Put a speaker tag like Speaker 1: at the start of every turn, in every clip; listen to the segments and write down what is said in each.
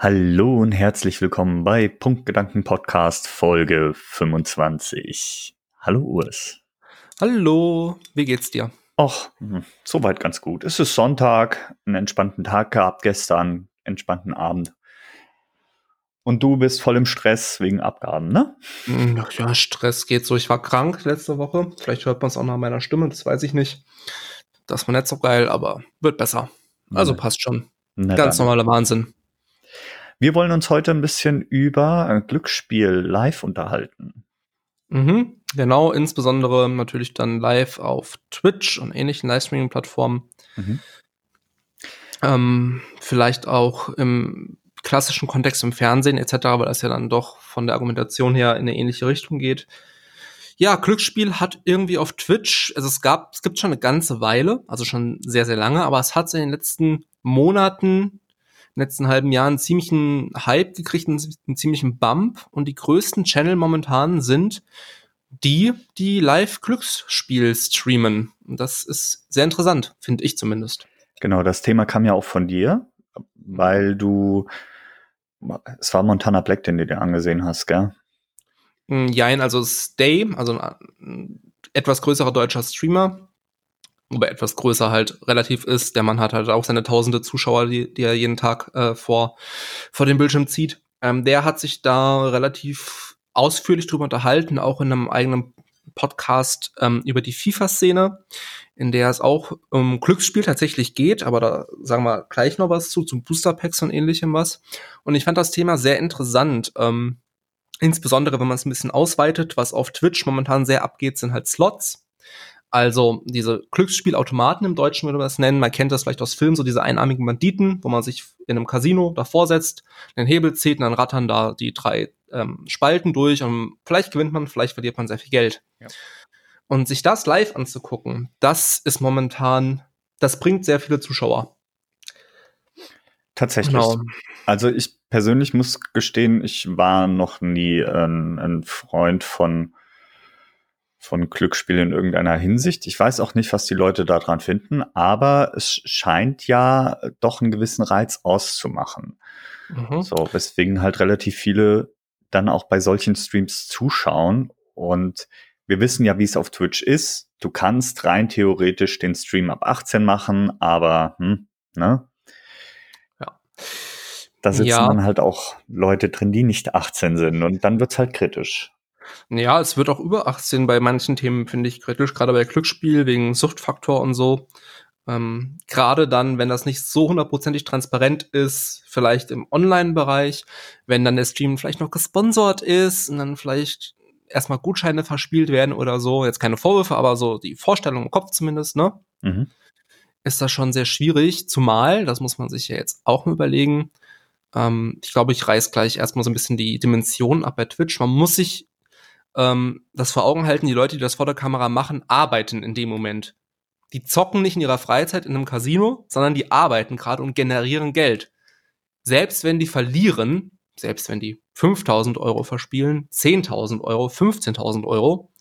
Speaker 1: Hallo und herzlich willkommen bei Punktgedanken Podcast Folge 25. Hallo Urs.
Speaker 2: Hallo, wie geht's dir?
Speaker 1: Och, hm, soweit ganz gut. Es ist Sonntag, einen entspannten Tag gehabt gestern, entspannten Abend. Und du bist voll im Stress wegen Abgaben, ne?
Speaker 2: Hm, ja, Stress geht so. Ich war krank letzte Woche. Vielleicht hört man es auch nach meiner Stimme, das weiß ich nicht. Das war nicht so geil, aber wird besser. Also passt schon. Na Ganz dann. normaler Wahnsinn.
Speaker 1: Wir wollen uns heute ein bisschen über Glücksspiel live unterhalten.
Speaker 2: Mhm, genau, insbesondere natürlich dann live auf Twitch und ähnlichen Livestreaming-Plattformen. Mhm. Ähm, vielleicht auch im klassischen Kontext im Fernsehen etc., weil das ja dann doch von der Argumentation her in eine ähnliche Richtung geht. Ja, Glücksspiel hat irgendwie auf Twitch, also es gab, es gibt schon eine ganze Weile, also schon sehr, sehr lange, aber es hat in den letzten Monaten letzten halben Jahr einen ziemlichen Hype gekriegt, einen, einen ziemlichen Bump. Und die größten Channel momentan sind die, die Live-Glücksspiel streamen. Und das ist sehr interessant, finde ich zumindest.
Speaker 1: Genau, das Thema kam ja auch von dir, weil du, es war Montana Black, den du dir angesehen hast, gell?
Speaker 2: Jein, also Stay, also ein etwas größerer deutscher Streamer, wobei etwas größer halt relativ ist. Der Mann hat halt auch seine tausende Zuschauer, die, die er jeden Tag äh, vor, vor dem Bildschirm zieht. Ähm, der hat sich da relativ ausführlich drüber unterhalten, auch in einem eigenen Podcast ähm, über die FIFA-Szene, in der es auch um Glücksspiel tatsächlich geht, aber da sagen wir gleich noch was zu, zum Booster-Packs und ähnlichem was. Und ich fand das Thema sehr interessant. Ähm, insbesondere, wenn man es ein bisschen ausweitet, was auf Twitch momentan sehr abgeht, sind halt Slots. Also diese Glücksspielautomaten im Deutschen würde man das nennen. Man kennt das vielleicht aus Filmen, so diese einarmigen Banditen, wo man sich in einem Casino davor setzt, den Hebel zieht und dann rattern da die drei ähm, Spalten durch und vielleicht gewinnt man, vielleicht verliert man sehr viel Geld. Ja. Und sich das live anzugucken, das ist momentan, das bringt sehr viele Zuschauer.
Speaker 1: Tatsächlich. Genau. Also ich persönlich muss gestehen, ich war noch nie ein, ein Freund von von Glücksspiel in irgendeiner Hinsicht. Ich weiß auch nicht, was die Leute daran finden, aber es scheint ja doch einen gewissen Reiz auszumachen. Mhm. So, weswegen halt relativ viele dann auch bei solchen Streams zuschauen. Und wir wissen ja, wie es auf Twitch ist. Du kannst rein theoretisch den Stream ab 18 machen, aber, hm, ne? Ja. Da sitzen ja. dann halt auch Leute drin, die nicht 18 sind und dann wird's halt kritisch.
Speaker 2: Ja, es wird auch über 18 bei manchen Themen, finde ich, kritisch, gerade bei Glücksspiel wegen Suchtfaktor und so. Ähm, gerade dann, wenn das nicht so hundertprozentig transparent ist, vielleicht im Online-Bereich, wenn dann der Stream vielleicht noch gesponsert ist und dann vielleicht erstmal Gutscheine verspielt werden oder so, jetzt keine Vorwürfe, aber so die Vorstellung im Kopf zumindest, ne? Mhm. Ist das schon sehr schwierig, zumal, das muss man sich ja jetzt auch mal überlegen, ähm, ich glaube, ich reiß gleich erstmal so ein bisschen die Dimension ab bei Twitch. Man muss sich ähm, das vor Augen halten, die Leute, die das vor der Kamera machen, arbeiten in dem Moment. Die zocken nicht in ihrer Freizeit in einem Casino, sondern die arbeiten gerade und generieren Geld. Selbst wenn die verlieren, selbst wenn die 5000 Euro verspielen, 10.000 Euro, 15.000 Euro,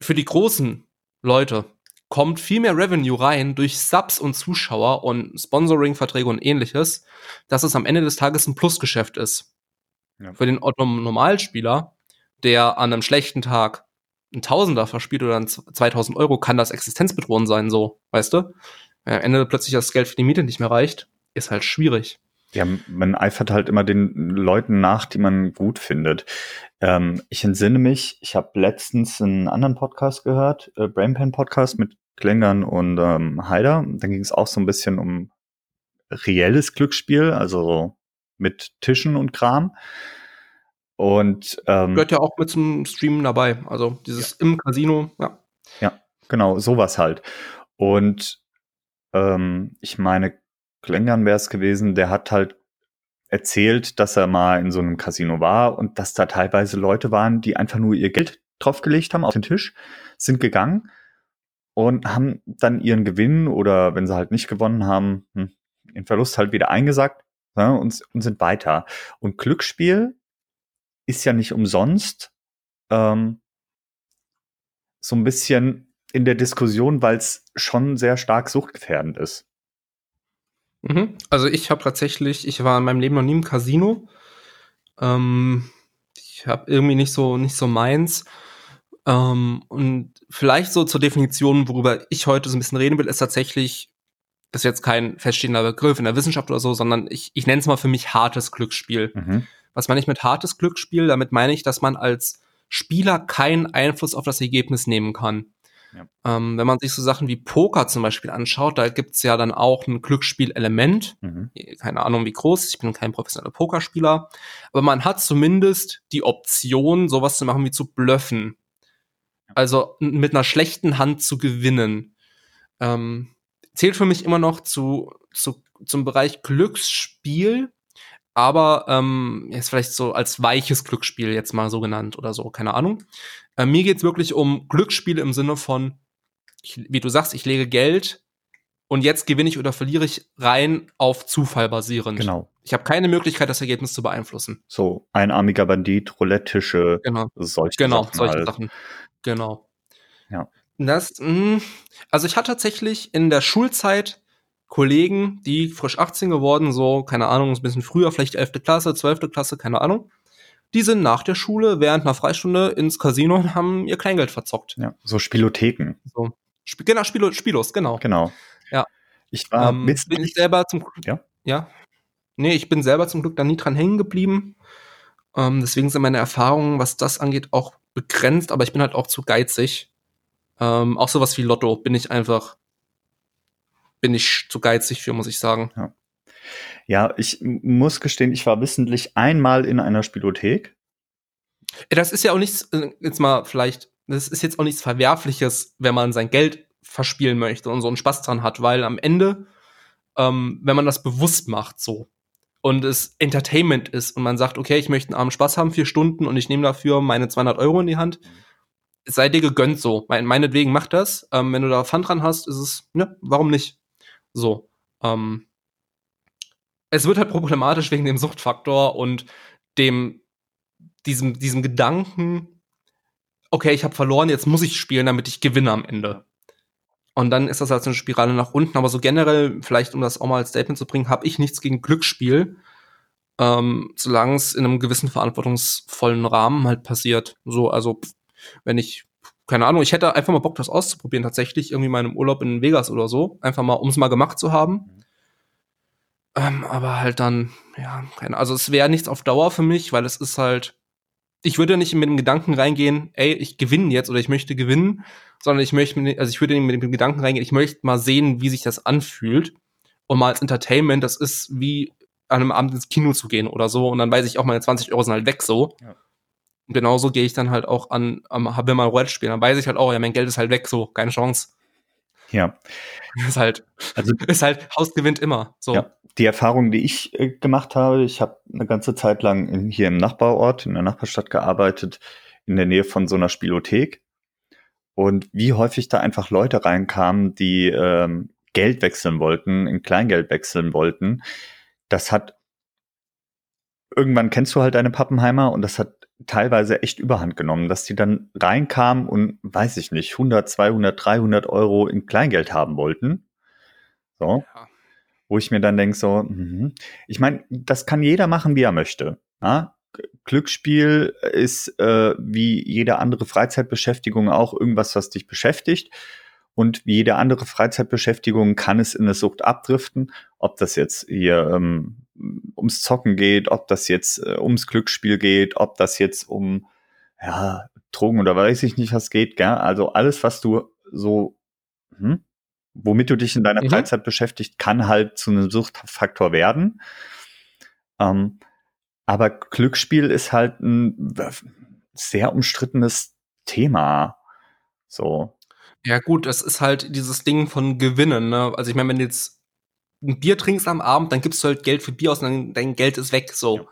Speaker 2: für die großen Leute kommt viel mehr Revenue rein durch Subs und Zuschauer und Sponsoring-Verträge und ähnliches, dass es am Ende des Tages ein Plusgeschäft ist. Ja. Für den Otto Normalspieler der an einem schlechten Tag ein Tausender verspielt oder ein 2000 Euro, kann das existenzbedrohend sein, so, weißt du? Wenn am Ende plötzlich das Geld für die Miete nicht mehr reicht, ist halt schwierig.
Speaker 1: Ja, man eifert halt immer den Leuten nach, die man gut findet. Ähm, ich entsinne mich, ich habe letztens einen anderen Podcast gehört, äh, Brainpan Podcast mit Klängern und ähm, Haider. Dann ging es auch so ein bisschen um reelles Glücksspiel, also mit Tischen und Kram. Und
Speaker 2: ähm, gehört ja auch mit zum Streamen dabei. Also dieses ja. im Casino, ja.
Speaker 1: Ja, genau, sowas halt. Und ähm, ich meine, Klängern wäre es gewesen, der hat halt erzählt, dass er mal in so einem Casino war und dass da teilweise Leute waren, die einfach nur ihr Geld draufgelegt haben auf den Tisch, sind gegangen und haben dann ihren Gewinn oder wenn sie halt nicht gewonnen haben, hm, den Verlust halt wieder eingesagt ja, und, und sind weiter. Und Glücksspiel ist ja nicht umsonst ähm, so ein bisschen in der Diskussion, weil es schon sehr stark suchtgefährdend ist.
Speaker 2: Mhm. Also ich habe tatsächlich, ich war in meinem Leben noch nie im Casino. Ähm, ich habe irgendwie nicht so nicht so meins. Ähm, und vielleicht so zur Definition, worüber ich heute so ein bisschen reden will, ist tatsächlich, das ist jetzt kein feststehender Begriff in der Wissenschaft oder so, sondern ich, ich nenne es mal für mich hartes Glücksspiel. Mhm. Was meine ich mit hartes Glücksspiel? Damit meine ich, dass man als Spieler keinen Einfluss auf das Ergebnis nehmen kann. Ja. Ähm, wenn man sich so Sachen wie Poker zum Beispiel anschaut, da gibt's ja dann auch ein Glücksspielelement. Mhm. Keine Ahnung, wie groß. Ich bin kein professioneller Pokerspieler. Aber man hat zumindest die Option, sowas zu machen wie zu bluffen. Also mit einer schlechten Hand zu gewinnen. Ähm, zählt für mich immer noch zu, zu zum Bereich Glücksspiel, aber ähm, jetzt vielleicht so als weiches Glücksspiel jetzt mal so genannt oder so, keine Ahnung. Äh, mir geht's wirklich um Glücksspiele im Sinne von, ich, wie du sagst, ich lege Geld und jetzt gewinne ich oder verliere ich rein auf Zufall basierend.
Speaker 1: Genau.
Speaker 2: Ich habe keine Möglichkeit, das Ergebnis zu beeinflussen.
Speaker 1: So, einarmiger Bandit, Roulette-Tische,
Speaker 2: genau.
Speaker 1: solche
Speaker 2: genau,
Speaker 1: Sachen.
Speaker 2: solche
Speaker 1: halt.
Speaker 2: Sachen. Genau.
Speaker 1: Ja.
Speaker 2: Das, mh, also ich hatte tatsächlich in der Schulzeit Kollegen, die frisch 18 geworden, so, keine Ahnung, ein bisschen früher, vielleicht 11. Klasse, 12. Klasse, keine Ahnung. Die sind nach der Schule während einer Freistunde ins Casino und haben ihr Kleingeld verzockt.
Speaker 1: Ja, so Spielotheken.
Speaker 2: So. Sp genau, Spielo Spielos, genau.
Speaker 1: Genau.
Speaker 2: Ja.
Speaker 1: Ich war
Speaker 2: ähm,
Speaker 1: mit
Speaker 2: bin ich selber zum
Speaker 1: Ja.
Speaker 2: Ja. Nee, ich bin selber zum Glück da nie dran hängen geblieben. Ähm, deswegen sind meine Erfahrungen, was das angeht, auch begrenzt, aber ich bin halt auch zu geizig. Ähm, auch sowas wie Lotto bin ich einfach, bin ich zu geizig für, muss ich sagen.
Speaker 1: Ja, ich m- muss gestehen, ich war wissentlich einmal in einer Spielothek.
Speaker 2: Das ist ja auch nichts, äh, jetzt mal vielleicht, das ist jetzt auch nichts Verwerfliches, wenn man sein Geld verspielen möchte und so einen Spaß dran hat, weil am Ende, ähm, wenn man das bewusst macht, so, und es Entertainment ist und man sagt, okay, ich möchte einen Abend Spaß haben, vier Stunden und ich nehme dafür meine 200 Euro in die Hand, sei dir gegönnt so. Mein, meinetwegen mach das. Ähm, wenn du da Fun dran hast, ist es, ne, warum nicht? So. Ähm, es wird halt problematisch wegen dem Suchtfaktor und dem, diesem, diesem Gedanken, okay, ich habe verloren, jetzt muss ich spielen, damit ich gewinne am Ende. Und dann ist das halt so eine Spirale nach unten. Aber so generell, vielleicht um das auch mal als Statement zu bringen, habe ich nichts gegen Glücksspiel, ähm, solange es in einem gewissen verantwortungsvollen Rahmen halt passiert. So, also wenn ich, keine Ahnung, ich hätte einfach mal Bock, das auszuprobieren, tatsächlich, irgendwie mal in einem Urlaub in Vegas oder so, einfach mal, um es mal gemacht zu haben. Ähm, aber halt dann, ja, keine, also es wäre nichts auf Dauer für mich, weil es ist halt, ich würde nicht mit dem Gedanken reingehen, ey, ich gewinne jetzt oder ich möchte gewinnen, sondern ich möchte, also ich würde mit dem Gedanken reingehen, ich möchte mal sehen, wie sich das anfühlt. Und mal als Entertainment, das ist wie an einem Abend ins Kino zu gehen oder so. Und dann weiß ich auch, meine 20 Euro sind halt weg so.
Speaker 1: Ja.
Speaker 2: Und genauso gehe ich dann halt auch an, am will mal Roulette spielen. Dann weiß ich halt auch, ja, mein Geld ist halt weg, so, keine Chance.
Speaker 1: Ja.
Speaker 2: Ist halt,
Speaker 1: Also
Speaker 2: ist halt, Haus gewinnt immer. So.
Speaker 1: Ja, die Erfahrung, die ich äh, gemacht habe, ich habe eine ganze Zeit lang in, hier im Nachbarort, in der Nachbarstadt gearbeitet, in der Nähe von so einer Spielothek. Und wie häufig da einfach Leute reinkamen, die ähm, Geld wechseln wollten, in Kleingeld wechseln wollten, das hat irgendwann kennst du halt deine Pappenheimer und das hat teilweise echt überhand genommen, dass die dann reinkamen und weiß ich nicht, 100, 200, 300 Euro in Kleingeld haben wollten. So
Speaker 2: Ja.
Speaker 1: wo ich mir dann denke, so, mhm. ich meine, das kann jeder machen, wie er möchte. G- Glücksspiel ist äh, wie jede andere Freizeitbeschäftigung auch irgendwas, was dich beschäftigt. Und wie jede andere Freizeitbeschäftigung kann es in eine Sucht abdriften, ob das jetzt hier ähm, ums Zocken geht, ob das jetzt äh, ums Glücksspiel geht, ob das jetzt um ja, Drogen oder weiß ich nicht, was geht, gell? Also alles, was du so, hm, womit du dich in deiner
Speaker 2: Mhm.
Speaker 1: Freizeit beschäftigt, kann halt zu einem Suchtfaktor werden. Ähm, aber Glücksspiel ist halt ein sehr umstrittenes Thema. So.
Speaker 2: Ja, gut, das ist halt dieses Ding von Gewinnen, ne? Also ich meine, wenn jetzt ein Bier trinkst am Abend, dann gibst du halt Geld für Bier aus und dann, dein Geld ist weg, so.
Speaker 1: Ja.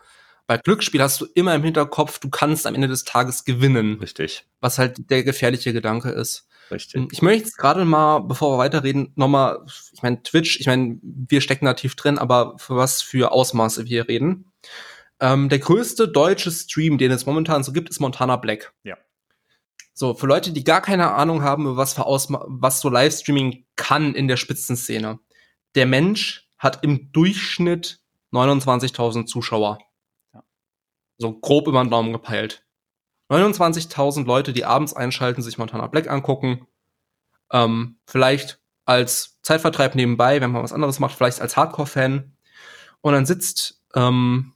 Speaker 2: Bei Glücksspiel hast du immer im Hinterkopf, du kannst am Ende des Tages gewinnen,
Speaker 1: Richtig,
Speaker 2: was halt der gefährliche Gedanke ist.
Speaker 1: richtig.
Speaker 2: Ich möchte jetzt gerade mal, bevor wir weiterreden, nochmal, ich meine, Twitch, ich meine, wir stecken da tief drin, aber für was für Ausmaße wir hier reden. Ähm, der größte deutsche Stream, den es momentan so gibt, ist Montana Black.
Speaker 1: Ja.
Speaker 2: So, für Leute, die gar keine Ahnung haben, was für Ausma was so Livestreaming kann in der Spitzenszene. Der Mensch hat im Durchschnitt 29.000 Zuschauer. Ja. So grob über den Daumen gepeilt. 29.000 Leute, die abends einschalten, sich Montana Black angucken. Ähm, vielleicht als Zeitvertreib nebenbei, wenn man was anderes macht, vielleicht als Hardcore-Fan. Und dann sitzt, ähm,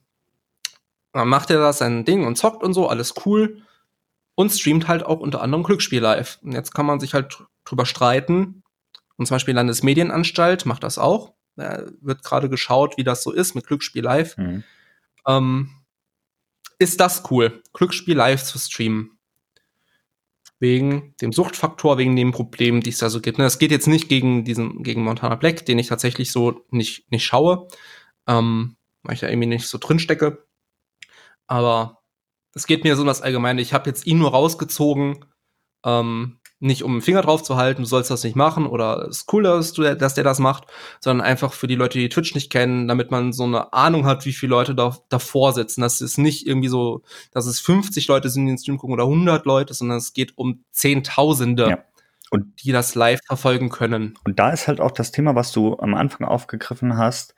Speaker 2: dann macht er das sein Ding und zockt und so, alles cool. Und streamt halt auch unter anderem Glücksspiel live. Und jetzt kann man sich halt drüber streiten. Und zum Beispiel Landesmedienanstalt macht das auch. Da wird gerade geschaut, wie das so ist mit Glücksspiel live. Mhm. Ähm, ist das cool, Glücksspiel live zu streamen? Wegen dem Suchtfaktor, wegen dem Problem, die es da so gibt. Es geht jetzt nicht gegen diesen, gegen Montana Black, den ich tatsächlich so nicht, nicht schaue, ähm, weil ich da irgendwie nicht so drin stecke. Aber es geht mir so um das Allgemeine. Ich habe jetzt ihn nur rausgezogen, ähm, nicht um den Finger drauf zu halten, du sollst das nicht machen oder es ist cool, dass, du, dass der das macht, sondern einfach für die Leute, die Twitch nicht kennen, damit man so eine Ahnung hat, wie viele Leute da, davor sitzen. Das ist nicht irgendwie so, dass es 50 Leute sind, die den Stream gucken oder 100 Leute, sondern es geht um Zehntausende. Ja. Und die das live verfolgen können.
Speaker 1: Und da ist halt auch das Thema, was du am Anfang aufgegriffen hast,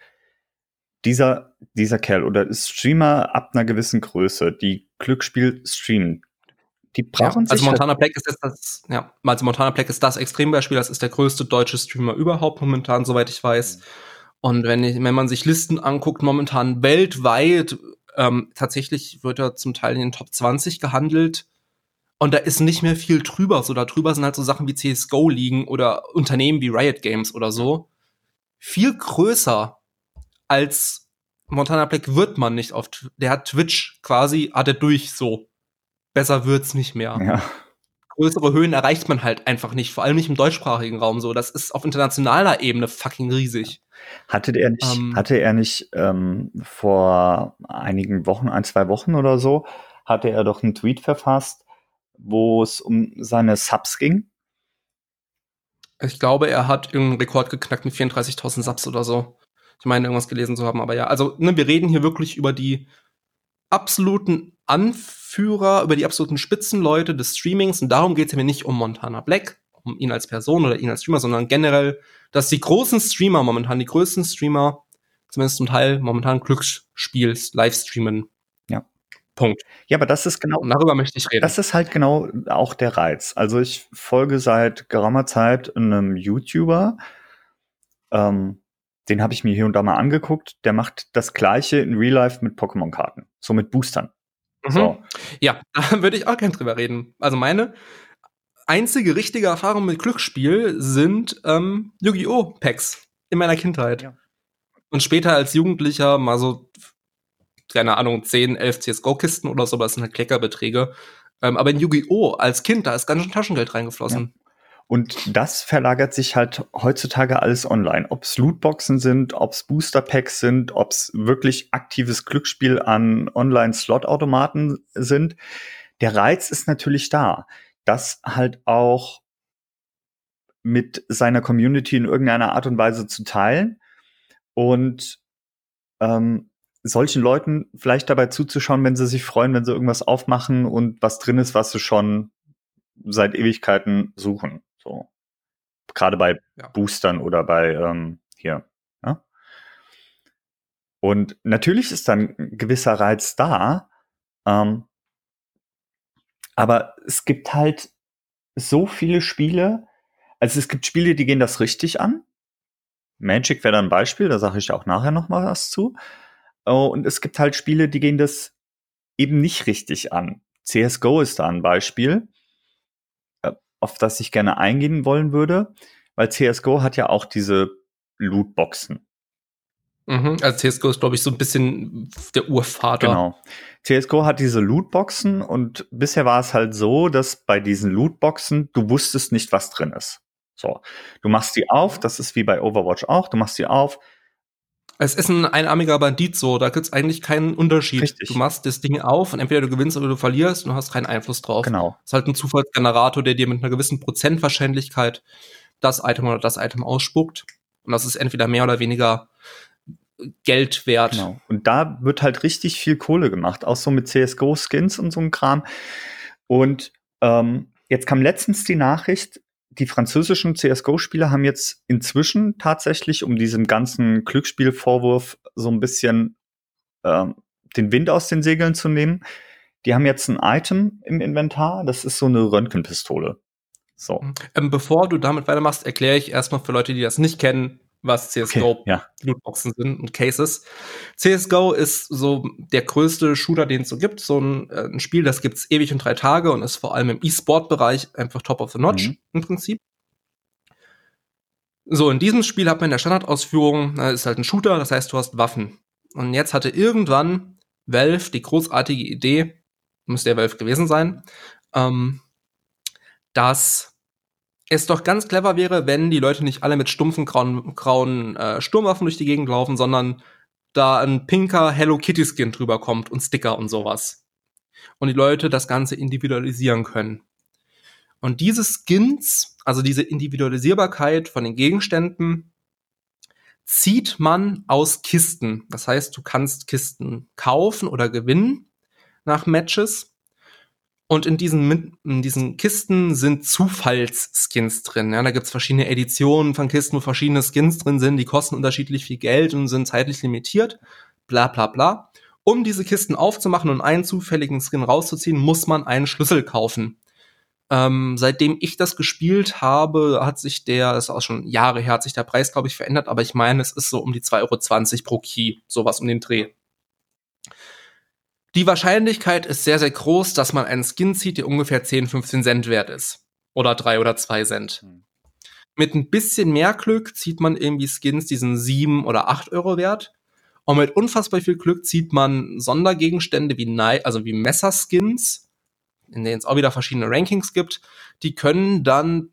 Speaker 1: dieser, dieser Kerl oder Streamer ab einer gewissen Größe, die Glücksspiel streamen, die brauchen
Speaker 2: ja, Also Montana Black ist das, ja, also Montana Black ist das Extrembeispiel, das ist der größte deutsche Streamer überhaupt momentan, soweit ich weiß. Und wenn, ich, wenn man sich Listen anguckt, momentan weltweit, ähm, tatsächlich wird er zum Teil in den Top 20 gehandelt. Und da ist nicht mehr viel drüber. So, da drüber sind halt so Sachen wie CSGO liegen oder Unternehmen wie Riot Games oder so. Viel größer als Montana Black wird man nicht auf, der hat Twitch quasi, hat er durch so. Besser wird's nicht mehr. Ja. Größere Höhen erreicht man halt einfach nicht, vor allem nicht im deutschsprachigen Raum so. Das ist auf internationaler Ebene fucking riesig.
Speaker 1: Hatte er nicht, ähm, hatte er nicht ähm, vor einigen Wochen, ein, zwei Wochen oder so, hatte er doch einen Tweet verfasst, wo es um seine Subs ging?
Speaker 2: Ich glaube, er hat irgendeinen Rekord geknackt mit 34.000 Subs oder so. Ich meine, irgendwas gelesen zu haben, aber ja. Also, ne, wir reden hier wirklich über die absoluten Anführer, über die absoluten Spitzenleute des Streamings. Und darum geht es mir nicht um Montana Black, um ihn als Person oder ihn als Streamer, sondern generell, dass die großen Streamer momentan, die größten Streamer, zumindest zum Teil momentan Glücksspiels, Livestreamen.
Speaker 1: Ja.
Speaker 2: Punkt.
Speaker 1: Ja, aber das ist genau.
Speaker 2: Und darüber möchte ich reden.
Speaker 1: Das ist halt genau auch der Reiz. Also ich folge seit geraumer Zeit einem YouTuber, ähm, den habe ich mir hier und da mal angeguckt. Der macht das gleiche in Real Life mit Pokémon-Karten, so mit Boostern.
Speaker 2: Mhm. So. Ja, da würde ich auch gerne drüber reden. Also meine einzige richtige Erfahrung mit Glücksspiel sind ähm, Yu-Gi-Oh! Packs in meiner Kindheit. Ja. Und später als Jugendlicher mal so, keine Ahnung, 10, 11 CSGO-Kisten oder so, das sind halt Kleckerbeträge. Ähm, aber in Yu-Gi-Oh! als Kind, da ist ganz schön Taschengeld reingeflossen. Ja.
Speaker 1: Und das verlagert sich halt heutzutage alles online. Ob es Lootboxen sind, ob es Booster Packs sind, ob es wirklich aktives Glücksspiel an Online-Slot-Automaten sind. Der Reiz ist natürlich da, das halt auch mit seiner Community in irgendeiner Art und Weise zu teilen und ähm, solchen Leuten vielleicht dabei zuzuschauen, wenn sie sich freuen, wenn sie irgendwas aufmachen und was drin ist, was sie schon seit Ewigkeiten suchen. So. Gerade bei ja. Boostern oder bei ähm, hier. Ja? Und natürlich ist dann ein gewisser Reiz da. Ähm, aber es gibt halt so viele Spiele. Also es gibt Spiele, die gehen das richtig an. Magic wäre dann ein Beispiel, da sage ich auch nachher noch mal was zu. Oh, und es gibt halt Spiele, die gehen das eben nicht richtig an. CSGO ist da ein Beispiel auf das ich gerne eingehen wollen würde, weil CSGO hat ja auch diese Lootboxen.
Speaker 2: Mhm, also CSGO ist, glaube ich, so ein bisschen der Urvater.
Speaker 1: Genau. CSGO hat diese Lootboxen und bisher war es halt so, dass bei diesen Lootboxen du wusstest nicht, was drin ist. So, du machst die auf, das ist wie bei Overwatch auch, du machst die auf,
Speaker 2: es ist ein einarmiger Bandit so, da gibt's eigentlich keinen Unterschied. Richtig. Du machst das Ding auf und entweder du gewinnst oder du verlierst und du hast keinen Einfluss drauf.
Speaker 1: Genau.
Speaker 2: Es ist halt ein Zufallsgenerator, der dir mit einer gewissen Prozentwahrscheinlichkeit das Item oder das Item ausspuckt. Und das ist entweder mehr oder weniger Geld wert. Genau.
Speaker 1: Und da wird halt richtig viel Kohle gemacht, auch so mit CSGO-Skins und so ein Kram. Und ähm, jetzt kam letztens die Nachricht, die französischen CSGO-Spieler haben jetzt inzwischen tatsächlich, um diesem ganzen Glücksspielvorwurf so ein bisschen ähm, den Wind aus den Segeln zu nehmen, die haben jetzt ein Item im Inventar, das ist so eine Röntgenpistole. So.
Speaker 2: Ähm, bevor du damit weitermachst, erkläre ich erstmal für Leute, die das nicht kennen, was CSGO
Speaker 1: okay, ja.
Speaker 2: Lootboxen sind und Cases. CSGO ist so der größte Shooter, den es so gibt. So ein, äh, ein Spiel, das gibt's ewig und drei Tage und ist vor allem im E-Sport-Bereich einfach top of the notch mhm. im Prinzip. So, in diesem Spiel hat man in der Standardausführung, äh, ist halt ein Shooter, das heißt, du hast Waffen. Und jetzt hatte irgendwann Valve die großartige Idee, müsste ja Valve gewesen sein, ähm, dass es doch ganz clever wäre, wenn die Leute nicht alle mit stumpfen grauen, grauen äh, Sturmwaffen durch die Gegend laufen, sondern da ein pinker Hello Kitty Skin drüber kommt und Sticker und sowas. Und die Leute das Ganze individualisieren können. Und diese Skins, also diese Individualisierbarkeit von den Gegenständen, zieht man aus Kisten. Das heißt, du kannst Kisten kaufen oder gewinnen nach Matches und in diesen, in diesen Kisten sind Zufallsskins drin. Ja, da gibt's verschiedene Editionen von Kisten, wo verschiedene Skins drin sind. Die kosten unterschiedlich viel Geld und sind zeitlich limitiert. Bla bla bla. Um diese Kisten aufzumachen und einen zufälligen Skin rauszuziehen, muss man einen Schlüssel kaufen. Ähm, seitdem ich das gespielt habe, hat sich der, das ist auch schon Jahre her, hat sich der Preis, glaube ich, verändert, aber ich meine, es ist so um die 2,20 Euro pro Key, sowas um den Dreh. Die Wahrscheinlichkeit ist sehr, sehr groß, dass man einen Skin zieht, der ungefähr 10, 15 Cent wert ist. Oder 3 oder 2 Cent. Hm. Mit ein bisschen mehr Glück zieht man irgendwie Skins, die sind 7 oder 8 Euro wert. Und mit unfassbar viel Glück zieht man Sondergegenstände wie, also wie Messerskins, in denen es auch wieder verschiedene Rankings gibt. Die können dann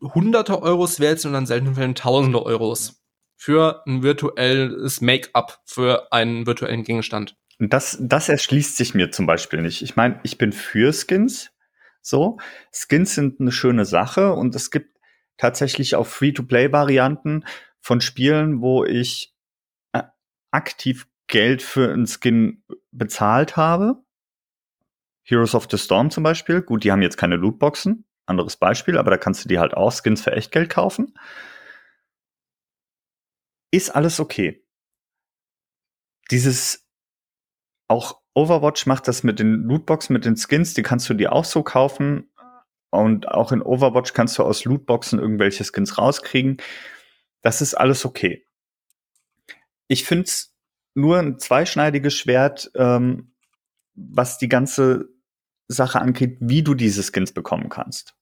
Speaker 2: hunderte Euros wert sein und dann selten Fällen tausende Euros für ein virtuelles Make-up für einen virtuellen Gegenstand.
Speaker 1: Und das, das erschließt sich mir zum Beispiel nicht. Ich meine, ich bin für Skins. So, Skins sind eine schöne Sache und es gibt tatsächlich auch Free-to-Play-Varianten von Spielen, wo ich äh, aktiv Geld für einen Skin bezahlt habe. Heroes of the Storm zum Beispiel. Gut, die haben jetzt keine Lootboxen. Anderes Beispiel, aber da kannst du dir halt auch Skins für Echtgeld kaufen. Ist alles okay. Dieses auch Overwatch macht das mit den Lootboxen, mit den Skins, die kannst du dir auch so kaufen. Und auch in Overwatch kannst du aus Lootboxen irgendwelche Skins rauskriegen. Das ist alles okay. Ich finde es nur ein zweischneidiges Schwert, ähm, was die ganze Sache angeht, wie du diese Skins bekommen kannst.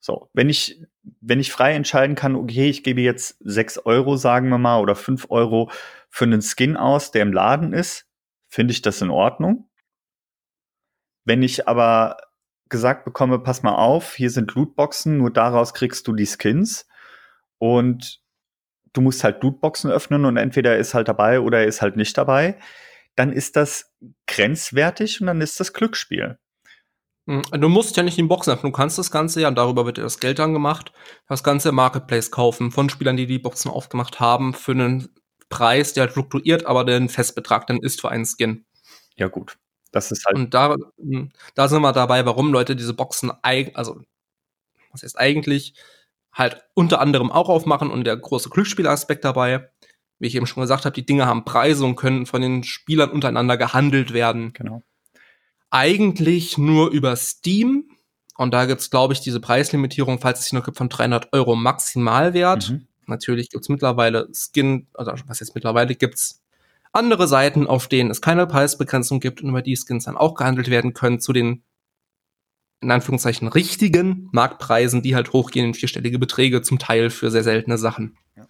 Speaker 1: So, wenn ich, wenn ich frei entscheiden kann, okay, ich gebe jetzt sechs Euro, sagen wir mal, oder fünf Euro für einen Skin aus, der im Laden ist, finde ich das in Ordnung. Wenn ich aber gesagt bekomme, pass mal auf, hier sind Lootboxen, nur daraus kriegst du die Skins und du musst halt Lootboxen öffnen und entweder ist halt dabei oder ist halt nicht dabei, dann ist das grenzwertig und dann ist das Glücksspiel.
Speaker 2: Hm, du musst ja nicht die Boxen öffnen, du kannst das Ganze ja, und darüber wird ja das Geld dann gemacht, das ganze Marketplace kaufen von Spielern, die die Boxen aufgemacht haben, für einen Preis, der halt fluktuiert, aber der ein Festbetrag dann ist für einen Skin.
Speaker 1: Ja, gut. Das ist halt.
Speaker 2: Und da, hm, da sind wir dabei, warum Leute diese Boxen, also, was heißt eigentlich, halt unter anderem auch aufmachen und der große Glücksspielaspekt dabei. Wie ich eben schon gesagt habe, die Dinge haben Preise und können von den Spielern untereinander gehandelt werden.
Speaker 1: Genau.
Speaker 2: Eigentlich nur über Steam. Und da gibt's, glaube ich, diese Preislimitierung, falls es sich noch gibt, von 300 Euro Maximalwert. Mhm. Natürlich gibt's mittlerweile Skin, oder was jetzt mittlerweile gibt's andere Seiten, auf denen es keine Preisbegrenzung gibt und über die Skins dann auch gehandelt werden können zu den in Anführungszeichen richtigen Marktpreisen, die halt hochgehen in vierstellige Beträge, zum Teil für sehr seltene Sachen. Ja.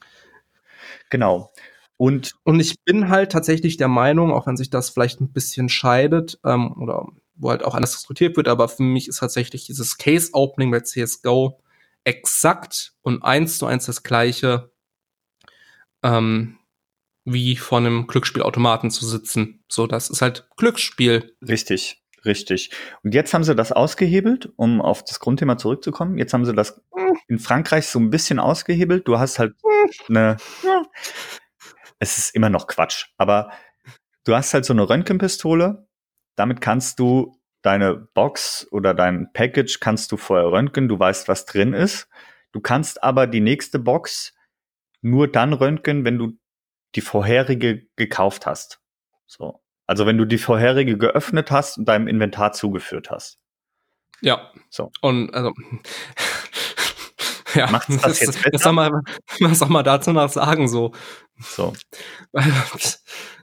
Speaker 1: Genau. Und,
Speaker 2: und ich bin halt tatsächlich der Meinung, auch wenn sich das vielleicht ein bisschen scheidet, ähm, oder wo halt auch anders diskutiert wird, aber für mich ist tatsächlich dieses Case-Opening bei CSGO exakt und eins zu eins das gleiche ähm, wie vor einem Glücksspielautomaten zu sitzen. So, das ist halt Glücksspiel.
Speaker 1: Richtig, richtig. Und jetzt haben sie das ausgehebelt, um auf das Grundthema zurückzukommen. Jetzt haben sie das in Frankreich so ein bisschen ausgehebelt. Du hast halt eine, es ist immer noch Quatsch, aber du hast halt so eine Röntgenpistole. Damit kannst du deine Box oder dein Package kannst du vorher röntgen, du weißt, was drin ist. Du kannst aber die nächste Box nur dann röntgen, wenn du die vorherige gekauft hast. So. Also wenn du die vorherige geöffnet hast und deinem Inventar zugeführt hast.
Speaker 2: Ja.
Speaker 1: So.
Speaker 2: Und also ja,
Speaker 1: Macht's das
Speaker 2: das,
Speaker 1: jetzt besser?
Speaker 2: das soll man, was soll man dazu noch sagen so?
Speaker 1: So.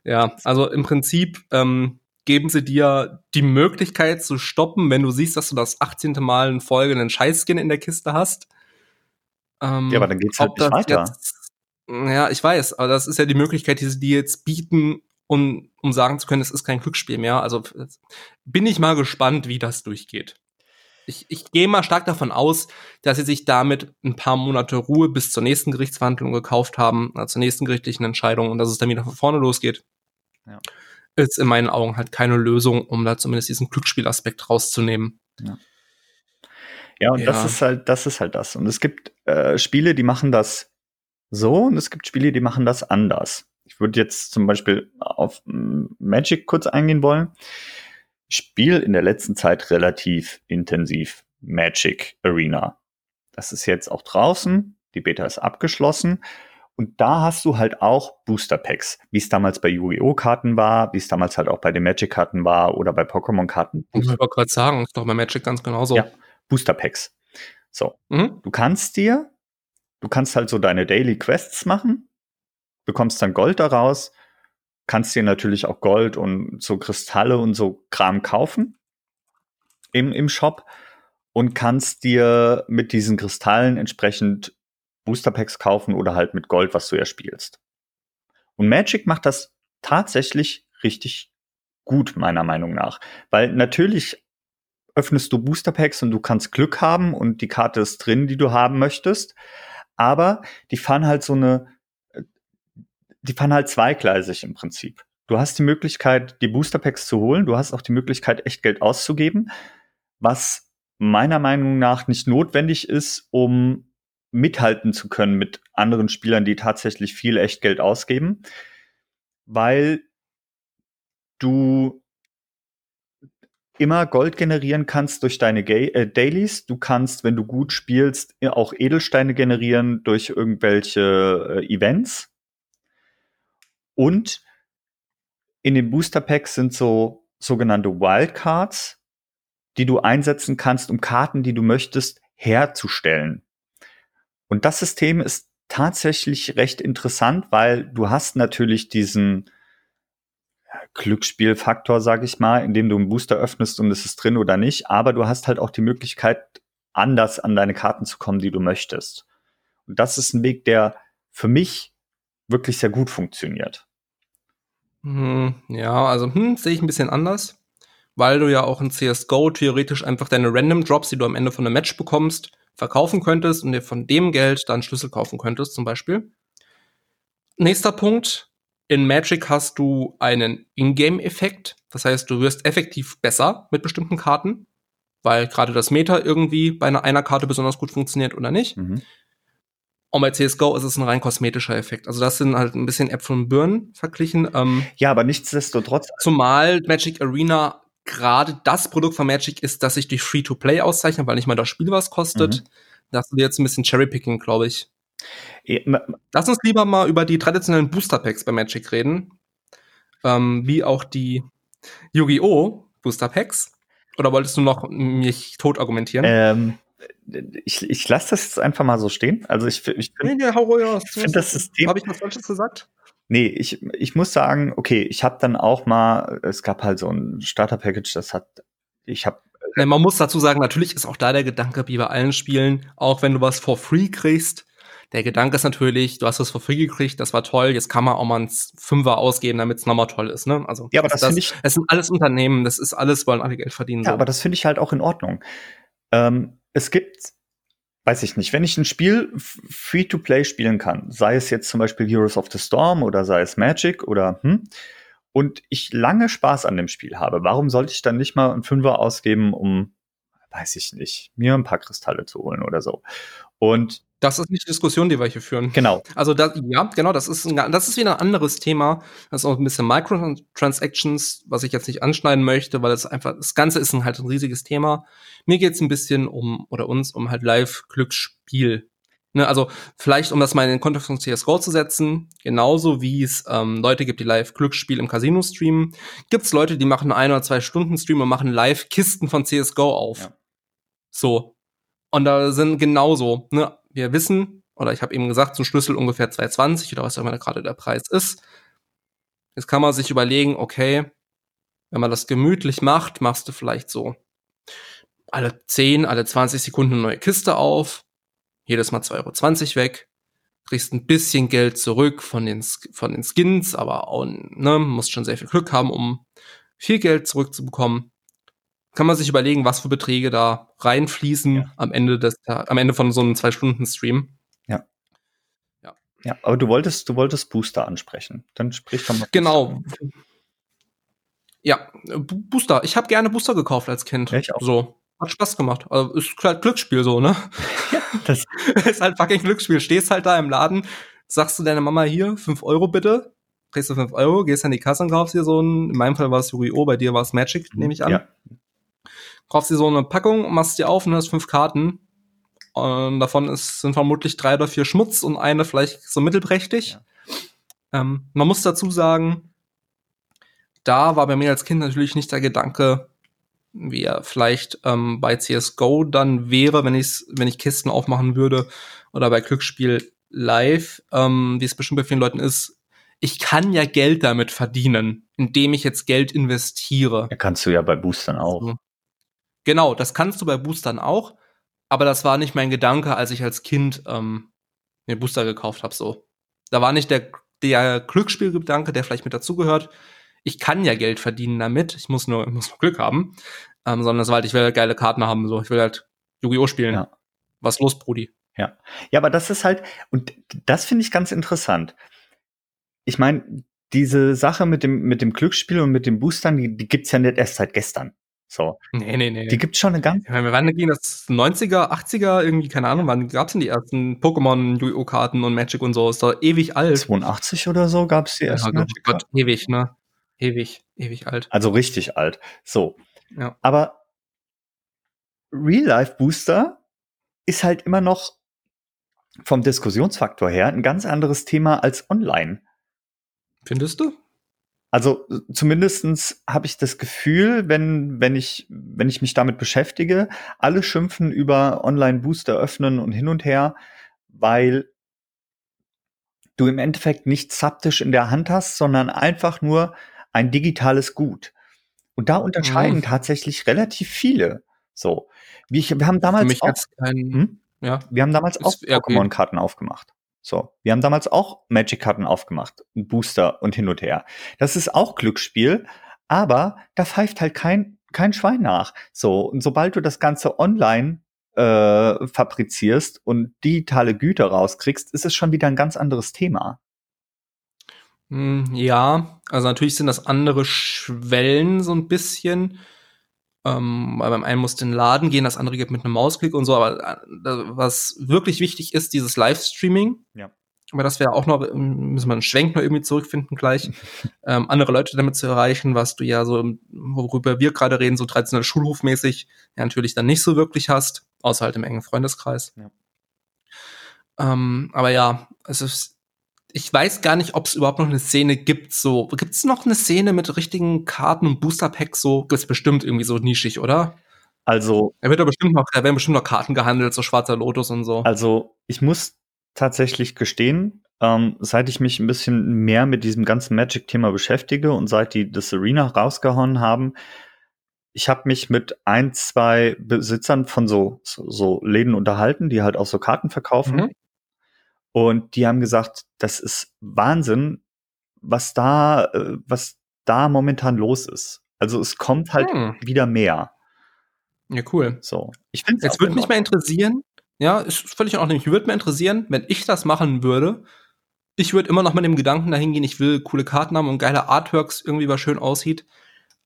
Speaker 2: ja, also im Prinzip ähm, geben sie dir die Möglichkeit zu stoppen, wenn du siehst, dass du das 18. Mal in Folge einen Scheißskin in der Kiste hast. Ähm,
Speaker 1: Ja, aber dann geht's halt nicht weiter.
Speaker 2: Jetzt, ja, ich weiß, aber das ist ja die Möglichkeit, die sie dir jetzt bieten, um, um sagen zu können, es ist kein Glücksspiel mehr. Also bin ich mal gespannt, wie das durchgeht. Ich, ich gehe mal stark davon aus, dass sie sich damit ein paar Monate Ruhe bis zur nächsten Gerichtsverhandlung gekauft haben, äh, zur nächsten gerichtlichen Entscheidung und dass es dann wieder von vorne losgeht.
Speaker 1: Ja.
Speaker 2: Ist in meinen Augen halt keine Lösung, um da zumindest diesen Glücksspielaspekt rauszunehmen.
Speaker 1: Ja, und das
Speaker 2: Ja.
Speaker 1: ist halt, das ist halt das. Und es gibt äh, Spiele, die machen das so und es gibt Spiele, die machen das anders. Ich würde jetzt zum Beispiel auf mm, Magic kurz eingehen wollen. Ich spiele in der letzten Zeit relativ intensiv Magic Arena. Das ist jetzt auch draußen. Die Beta ist abgeschlossen. Und da hast du halt auch Booster Packs, wie es damals bei Yu-Gi-Oh! Karten war, wie es damals halt auch bei den Magic Karten war oder bei Pokémon Karten.
Speaker 2: Ich wollte gerade sagen, ist doch bei Magic ganz genauso.
Speaker 1: Ja. Booster Packs. So.
Speaker 2: Mhm.
Speaker 1: Du kannst dir, du kannst halt so deine Daily Quests machen, bekommst dann Gold daraus, kannst dir natürlich auch Gold und so Kristalle und so Kram kaufen im, im Shop und kannst dir mit diesen Kristallen entsprechend Booster Packs kaufen oder halt mit Gold, was du erspielst. Und Magic macht das tatsächlich richtig gut, meiner Meinung nach. Weil natürlich öffnest du Booster Packs und du kannst Glück haben und die Karte ist drin, die du haben möchtest. Aber die fahren halt so eine, die fahren halt zweigleisig im Prinzip. Du hast die Möglichkeit, die Booster Packs zu holen. Du hast auch die Möglichkeit, echt Geld auszugeben, was meiner Meinung nach nicht notwendig ist, um mithalten zu können mit anderen Spielern, die tatsächlich viel echt Geld ausgeben, weil du immer Gold generieren kannst durch deine Ga äh, Dailies. Du kannst, wenn du gut spielst, auch Edelsteine generieren durch irgendwelche äh, Events. Und in den Booster Packs sind so sogenannte Wildcards, die du einsetzen kannst, um Karten, die du möchtest, herzustellen. Und das System ist tatsächlich recht interessant, weil du hast natürlich diesen Glücksspielfaktor, sag ich mal, indem du einen Booster öffnest und es ist drin oder nicht, aber du hast halt auch die Möglichkeit, anders an deine Karten zu kommen, die du möchtest. Und das ist ein Weg, der für mich wirklich sehr gut funktioniert.
Speaker 2: Hm, ja, also hm, sehe ich ein bisschen anders, weil du ja auch in CSGO theoretisch einfach deine Random Drops, die du am Ende von einem Match bekommst, verkaufen könntest und dir von dem Geld dann Schlüssel kaufen könntest, zum Beispiel. Nächster Punkt. In Magic hast du einen Ingame-Effekt. Das heißt, du wirst effektiv besser mit bestimmten Karten, weil gerade das Meta irgendwie bei einer, einer Karte besonders gut funktioniert oder nicht.
Speaker 1: Mhm.
Speaker 2: Und bei CSGO ist es ein rein kosmetischer Effekt. Also das sind halt ein bisschen Äpfel und Birnen verglichen. Ähm,
Speaker 1: Ja, aber nichtsdestotrotz,
Speaker 2: Zumal Magic Arena gerade das Produkt von Magic ist, das sich durch Free-to-Play auszeichnet, weil nicht mal das Spiel was kostet.
Speaker 1: Mhm.
Speaker 2: Das ist jetzt ein bisschen Cherrypicking, glaube ich.
Speaker 1: ma-
Speaker 2: Lass uns lieber mal über die traditionellen Booster Packs bei Magic reden. Ähm, wie auch die Yu-Gi-Oh! Booster Packs. Oder wolltest du noch mich tot argumentieren?
Speaker 1: ähm, ich, ich lasse das jetzt einfach mal so stehen. Also ich, ich finde,
Speaker 2: nee, hau aus.
Speaker 1: ich find das System,
Speaker 2: Habe ich was Falsches gesagt?
Speaker 1: Nee, ich, ich muss sagen, okay, ich habe dann auch mal, es gab halt so ein Starter-Package, das hat, ich habe,
Speaker 2: Nee, man muss dazu sagen, natürlich ist auch da der Gedanke, wie bei allen Spielen, auch wenn du was for free kriegst, der Gedanke ist natürlich, du hast was for free gekriegt, das war toll, jetzt kann man auch mal einen Fünfer ausgeben, damit es nochmal toll ist. Ne? Also
Speaker 1: ja, aber das, finde ich,
Speaker 2: Es sind alles Unternehmen, das ist alles, wollen alle Geld verdienen.
Speaker 1: ja,
Speaker 2: so.
Speaker 1: aber das finde ich halt auch in Ordnung. Ähm, es gibt, weiß ich nicht, wenn ich ein Spiel Free-to-Play spielen kann, sei es jetzt zum Beispiel Heroes of the Storm oder sei es Magic oder hm, und ich lange Spaß an dem Spiel habe, warum sollte ich dann nicht mal einen Fünfer ausgeben, um, weiß ich nicht, mir ein paar Kristalle zu holen oder so? Und
Speaker 2: das ist nicht die Diskussion, die wir hier führen.
Speaker 1: genau,
Speaker 2: Also das, ja, genau, das ist, ein, das ist wieder ein anderes Thema. Das ist auch ein bisschen Microtransactions, was ich jetzt nicht anschneiden möchte, weil es einfach, das Ganze ist ein, halt ein riesiges Thema. Mir geht es ein bisschen um, oder uns, um halt Live-Glücksspiel Ne, also vielleicht, um das mal in den Kontext von CSGO zu setzen, genauso wie es ähm, Leute gibt, die live Glücksspiel im Casino streamen, gibt es Leute, die machen ein oder zwei Stunden Stream und machen live Kisten von CSGO auf. Ja. So. Und da sind genauso, ne, wir wissen, oder ich habe eben gesagt, ein Schlüssel ungefähr 220 oder was auch immer gerade der Preis ist. Jetzt kann man sich überlegen, okay, wenn man das gemütlich macht, machst du vielleicht so alle 10, alle 20 Sekunden eine neue Kiste auf, jedes Mal 2,20 Euro weg, kriegst ein bisschen Geld zurück von den, von den Skins, aber auch, ne, musst schon sehr viel Glück haben, um viel Geld zurückzubekommen. Kann man sich überlegen, was für Beträge da reinfließen ja. am Ende des, am Ende von so einem zwei-Stunden-Stream.
Speaker 1: Ja. Ja. Ja, aber du wolltest, du wolltest Booster ansprechen. Dann sprich doch mal.
Speaker 2: Genau. Ja, Booster. Ich habe gerne Booster gekauft als Kind. Ja, ich auch. So. Hat Spaß gemacht. Also ist halt Glücksspiel so, ne? Ja, das ist halt fucking Glücksspiel. Stehst halt da im Laden, sagst du deiner Mama hier, fünf Euro bitte, kriegst du fünf Euro, gehst an die Kasse und kaufst dir so ein, in meinem Fall war es Yu-Gi-Oh!, bei dir war es Magic, nehme ich an. Ja. Kaufst dir so eine Packung, machst dir auf und hast fünf Karten. Und davon ist, sind vermutlich drei oder vier Schmutz und eine vielleicht so mittelprächtig. Ja. Ähm, man muss dazu sagen, da war bei mir als Kind natürlich nicht der Gedanke, wie er vielleicht ähm, bei CSGO dann wäre, wenn, ich's, wenn ich Kisten aufmachen würde oder bei Glücksspiel live, ähm, wie es bestimmt bei vielen Leuten ist, ich kann ja Geld damit verdienen, indem ich jetzt Geld investiere.
Speaker 1: Ja, kannst du ja bei Boostern auch. Also,
Speaker 2: genau, das kannst du bei Boostern auch, aber das war nicht mein Gedanke, als ich als Kind ähm, den Booster gekauft habe. So, da war nicht der der Glücksspielgedanke, der vielleicht mit dazugehört, ich kann ja Geld verdienen damit, ich muss nur, ich muss nur Glück haben, ähm, sondern es war halt, ich will halt geile Karten haben, so, ich will halt Yu-Gi-Oh! spielen. Ja. Was los, Brudi?
Speaker 1: Ja. Ja, aber das ist halt, und das finde ich ganz interessant. Ich meine, diese Sache mit dem, mit dem Glücksspiel und mit den Boostern, die, die gibt's ja nicht erst seit gestern. So.
Speaker 2: Nee, nee, nee.
Speaker 1: Die gibt's schon eine ganz.
Speaker 2: Ja, wir waren gegen das 90er, 80er, irgendwie, keine Ahnung, wann gab's denn die ersten Pokémon, Yu-Gi-Oh! Karten und Magic und so? Ist doch ewig alt.
Speaker 1: 82 oder so gab's die ersten.
Speaker 2: Ja, Gott, ewig, ne? Ewig, ewig alt.
Speaker 1: Also richtig alt. So. Ja. Aber Real-Life-Booster ist halt immer noch vom Diskussionsfaktor her ein ganz anderes Thema als online.
Speaker 2: Findest du?
Speaker 1: Also zumindestens habe ich das Gefühl, wenn, wenn, ich, wenn ich mich damit beschäftige, alle schimpfen über Online-Booster öffnen und hin und her, weil du im Endeffekt nicht haptisch in der Hand hast, sondern einfach nur ein digitales Gut. Und da unterscheiden mhm. tatsächlich relativ viele. So. Ich, wir haben damals auch, kein, hm? ja, wir haben damals auch Pokémon-Karten aufgemacht. So. Wir haben damals auch Magic-Karten aufgemacht. Booster und hin und her. Das ist auch Glücksspiel, aber da pfeift halt kein, kein Schwein nach. So. Und sobald du das Ganze online äh, fabrizierst und digitale Güter rauskriegst, ist es schon wieder ein ganz anderes Thema.
Speaker 2: Hm, ja, also natürlich sind das andere Schwellen so ein bisschen. Ähm, weil beim einen muss den Laden gehen, das andere geht mit einem Mausklick und so, aber äh, was wirklich wichtig ist, dieses Livestreaming. Ja. Aber das wäre auch noch, ähm, müssen wir einen Schwenk noch irgendwie zurückfinden gleich, ähm, andere Leute damit zu erreichen, was du ja so, worüber wir gerade reden, so traditionell schulhofmäßig, ja natürlich dann nicht so wirklich hast, außer halt im engen Freundeskreis. Ja. Ähm, aber ja, es ist ich weiß gar nicht, ob es überhaupt noch eine Szene gibt. So, gibt es noch eine Szene mit richtigen Karten und Booster Packs? So, ist bestimmt irgendwie so nischig, oder?
Speaker 1: Also,
Speaker 2: er wird da bestimmt noch, da werden bestimmt noch Karten gehandelt, so schwarzer Lotus und so.
Speaker 1: Also, ich muss tatsächlich gestehen, ähm, seit ich mich ein bisschen mehr mit diesem ganzen Magic-Thema beschäftige und seit die das Arena rausgehauen haben, ich habe mich mit ein, zwei Besitzern von so, so, so Läden unterhalten, die halt auch so Karten verkaufen. Mhm. Und die haben gesagt, das ist Wahnsinn, was da, äh, was da momentan los ist. Also es kommt halt hm. wieder mehr.
Speaker 2: Ja, cool.
Speaker 1: So.
Speaker 2: Ich finde es würde mich mal interessieren, ja, ist völlig in Ordnung. Ich würde mir interessieren, wenn ich das machen würde, ich würde immer noch mit dem Gedanken dahin gehen, ich will coole Karten haben und geile Artworks, irgendwie was schön aussieht.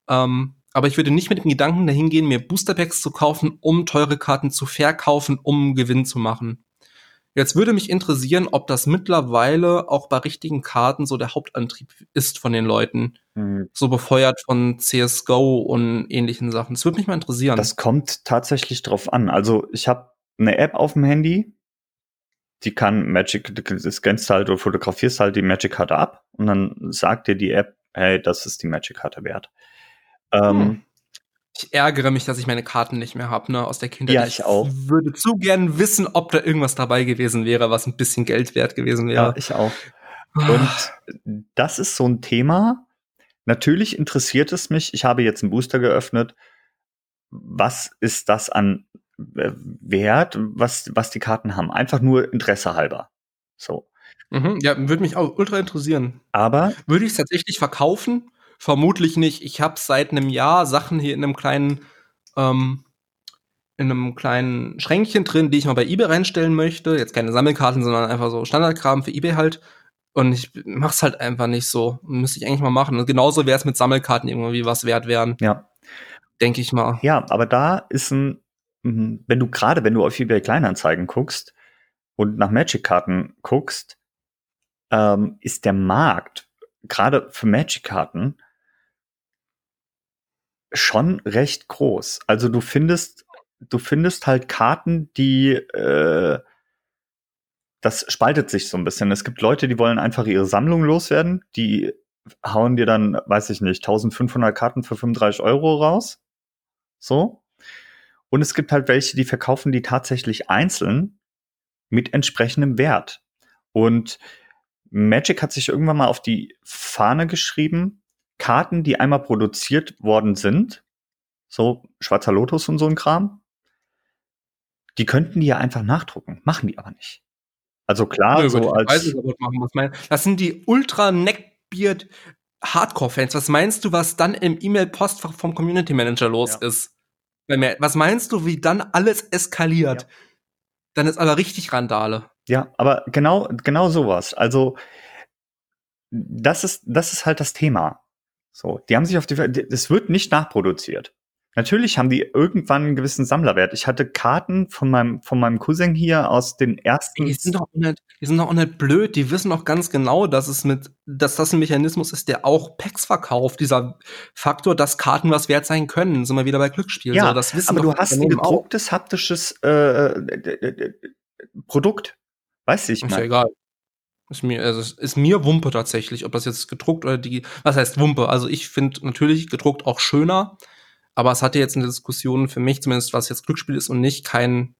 Speaker 2: Ähm, aber ich würde nicht mit dem Gedanken dahin gehen, mir Boosterpacks zu kaufen, um teure Karten zu verkaufen, um Gewinn zu machen. Jetzt würde mich interessieren, ob das mittlerweile auch bei richtigen Karten so der Hauptantrieb ist von den Leuten. Mhm. So befeuert von CSGO und ähnlichen Sachen. Das würde mich mal interessieren.
Speaker 1: Das kommt tatsächlich drauf an. Also ich habe eine App auf dem Handy, die kann Magic, du scannst halt oder fotografierst halt die Magic-Karte ab und dann sagt dir die App, hey, das ist die Magic-Karte wert. Ähm, hm.
Speaker 2: Ich ärgere mich, dass ich meine Karten nicht mehr habe, ne, aus der Kindheit.
Speaker 1: Ja, ich auch.
Speaker 2: würde zu gern wissen, ob da irgendwas dabei gewesen wäre, was ein bisschen Geld wert gewesen wäre.
Speaker 1: Ja, ich auch. Ah. Und das ist so ein Thema. Natürlich interessiert es mich. Ich habe jetzt einen Booster geöffnet. Was ist das an äh, Wert, was, was die Karten haben? Einfach nur Interesse halber. So.
Speaker 2: Mhm, ja, würde mich auch ultra interessieren.
Speaker 1: Aber
Speaker 2: würde ich es tatsächlich verkaufen? Vermutlich nicht. Ich habe seit einem Jahr Sachen hier in einem kleinen ähm, in einem kleinen Schränkchen drin, die ich mal bei eBay reinstellen möchte. Jetzt keine Sammelkarten, sondern einfach so Standardkram für eBay halt. Und ich mach's halt einfach nicht so. Müsste ich eigentlich mal machen. Und genauso wäre es mit Sammelkarten irgendwie was wert wären.
Speaker 1: Ja.
Speaker 2: Denke ich mal.
Speaker 1: Ja, aber da ist ein, mhm, wenn du gerade, wenn du auf eBay Kleinanzeigen guckst und nach Magic-Karten guckst, ähm, ist der Markt gerade für Magic-Karten schon recht groß. Also du findest, du findest halt Karten, die äh, das spaltet sich so ein bisschen. Es gibt Leute, die wollen einfach ihre Sammlung loswerden, die hauen dir dann, weiß ich nicht, 1500 Karten für 35 Euro raus. So. Und es gibt halt welche, die verkaufen die tatsächlich einzeln mit entsprechendem Wert. Und Magic hat sich irgendwann mal auf die Fahne geschrieben, Karten, die einmal produziert worden sind, so Schwarzer Lotus und so ein Kram, die könnten die ja einfach nachdrucken, machen die aber nicht. Also klar, Nö, so als. Weiß,
Speaker 2: machen, das sind die ultra neckbeard Hardcore-Fans. Was meinst du, was dann im E-Mail-Postfach vom Community Manager los ja. ist? Was meinst du, wie dann alles eskaliert? Ja. Dann ist aber richtig Randale.
Speaker 1: Ja, aber genau, genau sowas. Also, das ist, das ist halt das Thema. So, die haben sich auf die, es wird nicht nachproduziert. Natürlich haben die irgendwann einen gewissen Sammlerwert. Ich hatte Karten von meinem, von meinem Cousin hier aus den ersten.
Speaker 2: Die sind doch nicht, die sind doch nicht blöd. Die wissen doch ganz genau, dass es mit, dass das ein Mechanismus ist, der auch Packs verkauft. Dieser Faktor, dass Karten was wert sein können. Sind wir wieder bei Glücksspiel.
Speaker 1: Ja, so, das wissen aber du hast ein gedrucktes, haptisches äh, Produkt. Weiß ich
Speaker 2: mal. Ist ja egal. Ist mir, also ist mir Wumpe tatsächlich, ob das jetzt gedruckt oder die, was heißt Wumpe? Also ich finde natürlich gedruckt auch schöner, aber es hatte jetzt eine Diskussion für mich zumindest, was jetzt Glücksspiel ist und nicht kein,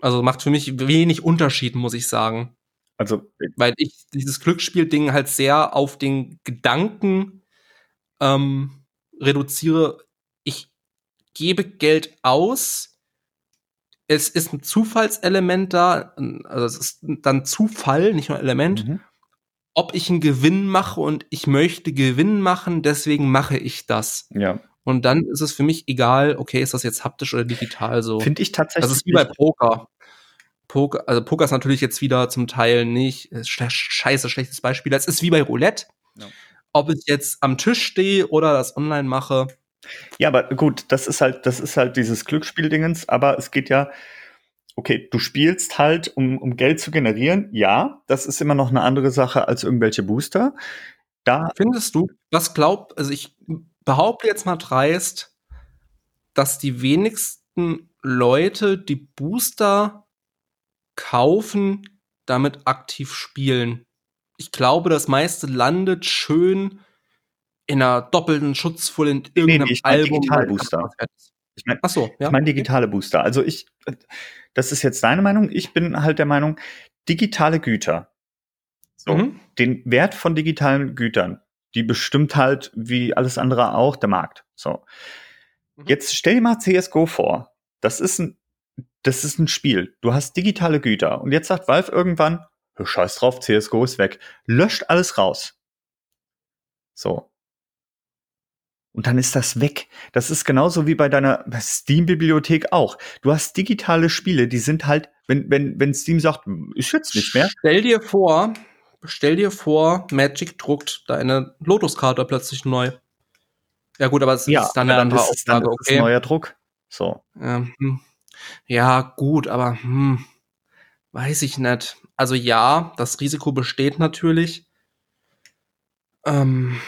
Speaker 2: also macht für mich wenig Unterschied, muss ich sagen.
Speaker 1: Also,
Speaker 2: weil ich dieses Glücksspiel-Ding halt sehr auf den Gedanken ähm, reduziere. Ich gebe Geld aus, es ist ein Zufallselement da, also es ist dann Zufall, nicht nur Element, mhm. ob ich einen Gewinn mache und ich möchte Gewinn machen, deswegen mache ich das.
Speaker 1: Ja.
Speaker 2: Und dann ist es für mich egal, okay, ist das jetzt haptisch oder digital so.
Speaker 1: Finde ich tatsächlich.
Speaker 2: Das ist wie bei Poker. Poker, also Poker ist natürlich jetzt wieder zum Teil nicht, scheiße, schlechtes Beispiel. Es ist wie bei Roulette. Ja. Ob ich jetzt am Tisch stehe oder das online mache,
Speaker 1: ja, aber gut, das ist halt, das ist halt dieses Glücksspieldingens, aber es geht ja, okay, du spielst halt, um, um Geld zu generieren. Ja, das ist immer noch eine andere Sache als irgendwelche Booster. Da
Speaker 2: Findest du, was glaubt, also ich behaupte jetzt mal dreist, dass die wenigsten Leute die Booster kaufen, damit aktiv spielen. Ich glaube, das meiste landet schön in einer doppelten Schutzfull in irgendeinem nee, ich mein Album.
Speaker 1: Digitale Booster. Ich meine, so, ja. Ich meine digitale Booster. Also ich, das ist jetzt deine Meinung. Ich bin halt der Meinung, digitale Güter. So, mhm. den Wert von digitalen Gütern, die bestimmt halt wie alles andere auch der Markt. So. Mhm. Jetzt stell dir mal CSGO vor. Das ist ein, das ist ein Spiel. Du hast digitale Güter. Und jetzt sagt Valve irgendwann, scheiß drauf, CSGO ist weg. Löscht alles raus. So. Und dann ist das weg. Das ist genauso wie bei deiner Steam-Bibliothek auch. Du hast digitale Spiele, die sind halt, wenn, wenn, wenn Steam sagt, ist jetzt nicht mehr.
Speaker 2: Stell dir vor, stell dir vor, Magic druckt deine Lotus-Karte plötzlich neu. Ja, gut, aber es
Speaker 1: ja, ist dann eine andere Auflage, dann okay. Ist neuer Druck. So.
Speaker 2: Ähm, ja, gut, aber hm, weiß ich nicht. Also ja, das Risiko besteht natürlich. Ähm,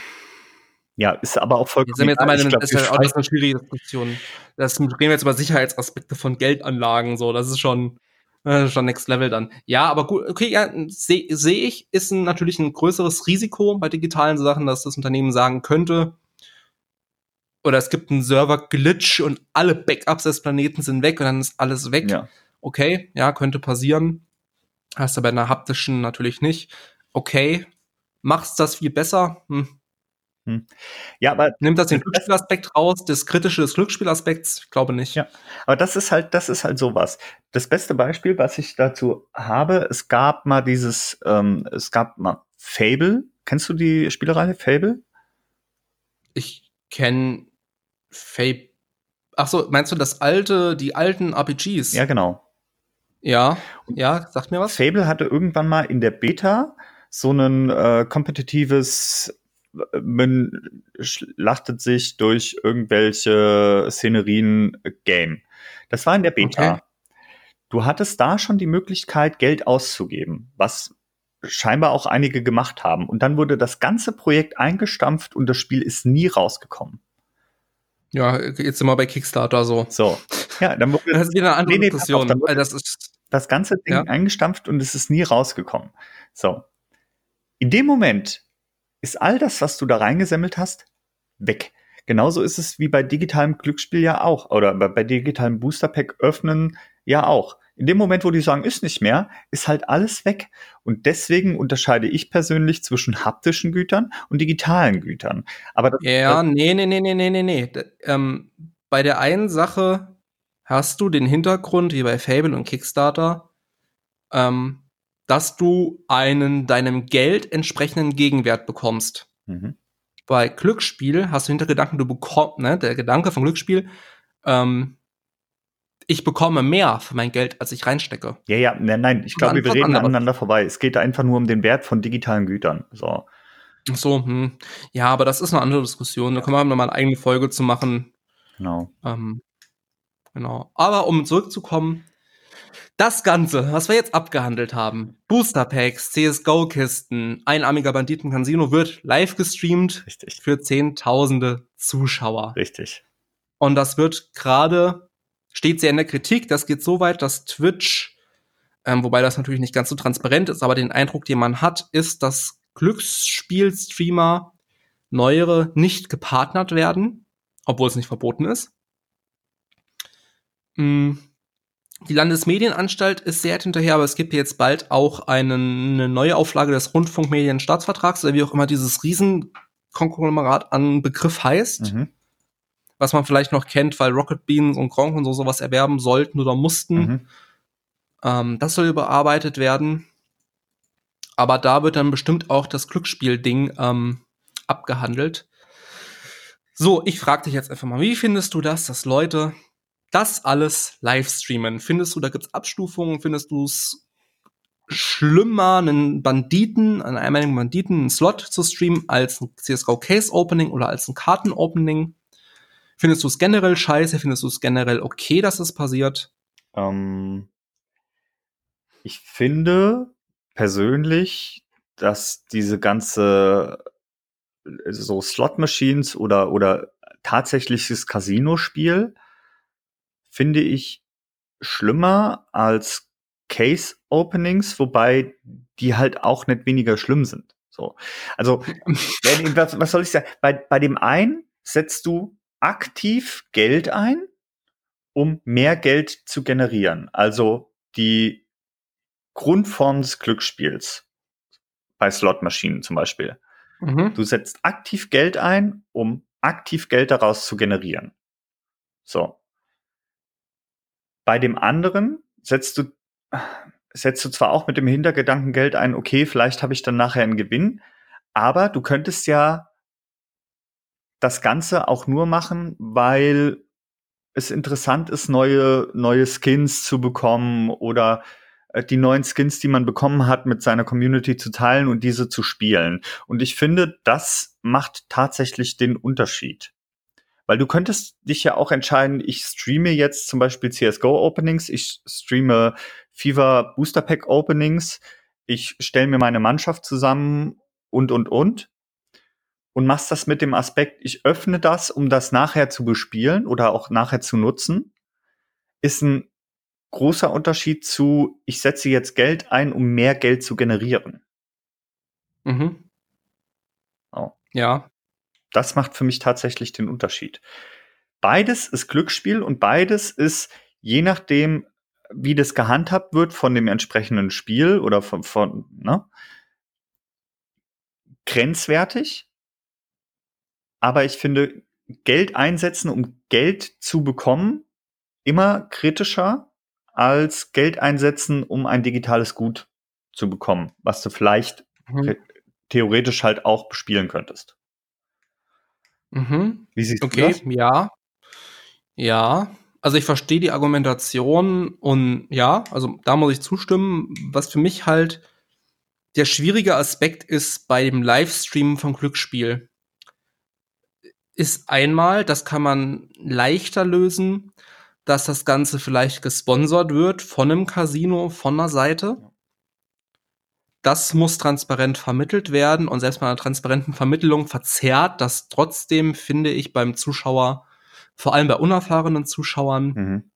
Speaker 1: ja, ist aber auch vollkommen.
Speaker 2: Sind jetzt aber eine, glaub, ist ja auch das ist eine schwierige Diskussion. Das reden wir jetzt über Sicherheitsaspekte von Geldanlagen, so, das ist schon. Äh, schon Next Level dann. Ja, aber gut, okay, ja, sehe seh ich, ist ein, natürlich ein größeres Risiko bei digitalen Sachen, dass das Unternehmen sagen könnte, oder es gibt einen Server-Glitch und alle Backups des Planeten sind weg und dann ist alles weg.
Speaker 1: Ja.
Speaker 2: Okay, ja, könnte passieren. Hast du bei einer haptischen natürlich nicht. Okay, machst das viel besser? Hm.
Speaker 1: Hm. Ja, aber
Speaker 2: nimmt das den Glücksspielaspekt raus, das kritische des Glücksspielaspekts? Ich glaube nicht.
Speaker 1: Ja, aber das ist halt, das ist halt sowas. Das beste Beispiel, was ich dazu habe, es gab mal dieses, ähm, es gab mal Fable. Kennst du die Spielereihe Fable?
Speaker 2: Ich kenne Fable. Ach so, meinst du das alte, die alten RPGs?
Speaker 1: Ja, genau.
Speaker 2: Ja, ja, sagt mir was.
Speaker 1: Fable hatte irgendwann mal in der Beta so ein äh, kompetitives man schlachtet sich durch irgendwelche Szenerien Game. Das war in der Beta. Okay. Du hattest da schon die Möglichkeit, Geld auszugeben, was scheinbar auch einige gemacht haben. Und dann wurde das ganze Projekt eingestampft und das Spiel ist nie rausgekommen.
Speaker 2: Ja, jetzt sind wir bei Kickstarter so.
Speaker 1: So. Ja, dann wurde
Speaker 2: das ist wieder eine andere nee, nee, Diskussion.
Speaker 1: Auf, das, ist das ganze Ding ja. eingestampft und es ist nie rausgekommen. So. In dem Moment ist all das, was du da reingesammelt hast, weg. Genauso ist es wie bei digitalem Glücksspiel ja auch oder bei digitalem Booster Pack öffnen ja auch. In dem Moment, wo die sagen, ist nicht mehr, ist halt alles weg. Und deswegen unterscheide ich persönlich zwischen haptischen Gütern und digitalen Gütern. Aber das,
Speaker 2: ja, nee, nee, nee, nee, nee, nee, nee. Ähm, bei der einen Sache hast du den Hintergrund, wie bei Fable und Kickstarter, ähm, dass du einen deinem Geld entsprechenden Gegenwert bekommst. Mhm. Bei Glücksspiel hast du Hintergedanken, du bekommst, ne, der Gedanke von Glücksspiel, ähm, ich bekomme mehr für mein Geld, als ich reinstecke.
Speaker 1: Ja, ja, nein, nein, ich glaube, wir reden aneinander vorbei. Es geht einfach nur um den Wert von digitalen Gütern. So.
Speaker 2: Ach so, hm. ja, aber das ist eine andere Diskussion. Da können wir noch mal eine eigene Folge zu machen.
Speaker 1: Genau.
Speaker 2: Ähm, genau. Aber um zurückzukommen, das Ganze, was wir jetzt abgehandelt haben, Booster Packs, CSGO-Kisten, einarmiger Banditen Casino wird live gestreamt
Speaker 1: Richtig.
Speaker 2: für zehntausende Zuschauer.
Speaker 1: Richtig.
Speaker 2: Und das wird gerade steht sehr in der Kritik. Das geht so weit, dass Twitch, ähm, wobei das natürlich nicht ganz so transparent ist, aber den Eindruck, den man hat, ist, dass Glücksspielstreamer neuere nicht gepartnert werden, obwohl es nicht verboten ist. Mm, die Landesmedienanstalt ist sehr hinterher, aber es gibt jetzt bald auch einen, eine neue Auflage des Rundfunkmedienstaatsvertrags, oder wie auch immer dieses Riesenkonglomerat an Begriff heißt. Mhm was man vielleicht noch kennt, weil Rocket Beans und Gronk und so sowas erwerben sollten oder mussten. Mhm. Ähm, das soll überarbeitet werden. Aber da wird dann bestimmt auch das Glücksspiel-Ding ähm, abgehandelt. So, ich frage dich jetzt einfach mal, wie findest du das, dass Leute das alles live streamen? Findest du, da gibt's Abstufungen? Findest du es schlimmer, einen Banditen, einen einmaligen Banditen, einen Slot zu streamen, als ein CSGO Case Opening oder als ein Karten Opening? Findest du es generell scheiße? Findest du es generell okay, dass es passiert?
Speaker 1: Ähm, ich finde persönlich, dass diese ganze so Slot Machines oder oder tatsächliches Casino-Spiel finde ich schlimmer als Case Openings, wobei die halt auch nicht weniger schlimm sind. So, also was, was soll ich sagen? Bei bei dem einen setzt du aktiv Geld ein, um mehr Geld zu generieren. Also die Grundform des Glücksspiels bei Slotmaschinen zum Beispiel. Mhm. Du setzt aktiv Geld ein, um aktiv Geld daraus zu generieren. So. Bei dem anderen setzt du, setzt du zwar auch mit dem Hintergedanken Geld ein, okay, vielleicht habe ich dann nachher einen Gewinn, aber du könntest ja das Ganze auch nur machen, weil es interessant ist, neue, neue Skins zu bekommen oder äh, die neuen Skins, die man bekommen hat, mit seiner Community zu teilen und diese zu spielen. Und ich finde, das macht tatsächlich den Unterschied. Weil du könntest dich ja auch entscheiden, ich streame jetzt zum Beispiel CSGO Openings, ich streame FIFA Booster Pack Openings, ich stelle mir meine Mannschaft zusammen und, und, und und machst das mit dem Aspekt, ich öffne das, um das nachher zu bespielen oder auch nachher zu nutzen, ist ein großer Unterschied zu, ich setze jetzt Geld ein, um mehr Geld zu generieren.
Speaker 2: Mhm.
Speaker 1: Oh.
Speaker 2: Ja.
Speaker 1: Das macht für mich tatsächlich den Unterschied. Beides ist Glücksspiel und beides ist, je nachdem, wie das gehandhabt wird von dem entsprechenden Spiel oder von, von ne, grenzwertig. Aber ich finde, Geld einsetzen, um Geld zu bekommen, immer kritischer als Geld einsetzen, um ein digitales Gut zu bekommen, was du vielleicht
Speaker 2: Mhm.
Speaker 1: theoretisch halt auch bespielen könntest.
Speaker 2: Mhm.
Speaker 1: Wie siehst du
Speaker 2: Okay,
Speaker 1: das?
Speaker 2: ja. Ja. Also ich verstehe die Argumentation und ja, also da muss ich zustimmen. Was für mich halt der schwierige Aspekt ist bei dem Livestream vom Glücksspiel, ist einmal, das kann man leichter lösen, dass das Ganze vielleicht gesponsert wird von einem Casino, von einer Seite. Das muss transparent vermittelt werden und selbst bei einer transparenten Vermittlung verzerrt das trotzdem, finde ich, beim Zuschauer, vor allem bei unerfahrenen Zuschauern,
Speaker 1: Mhm.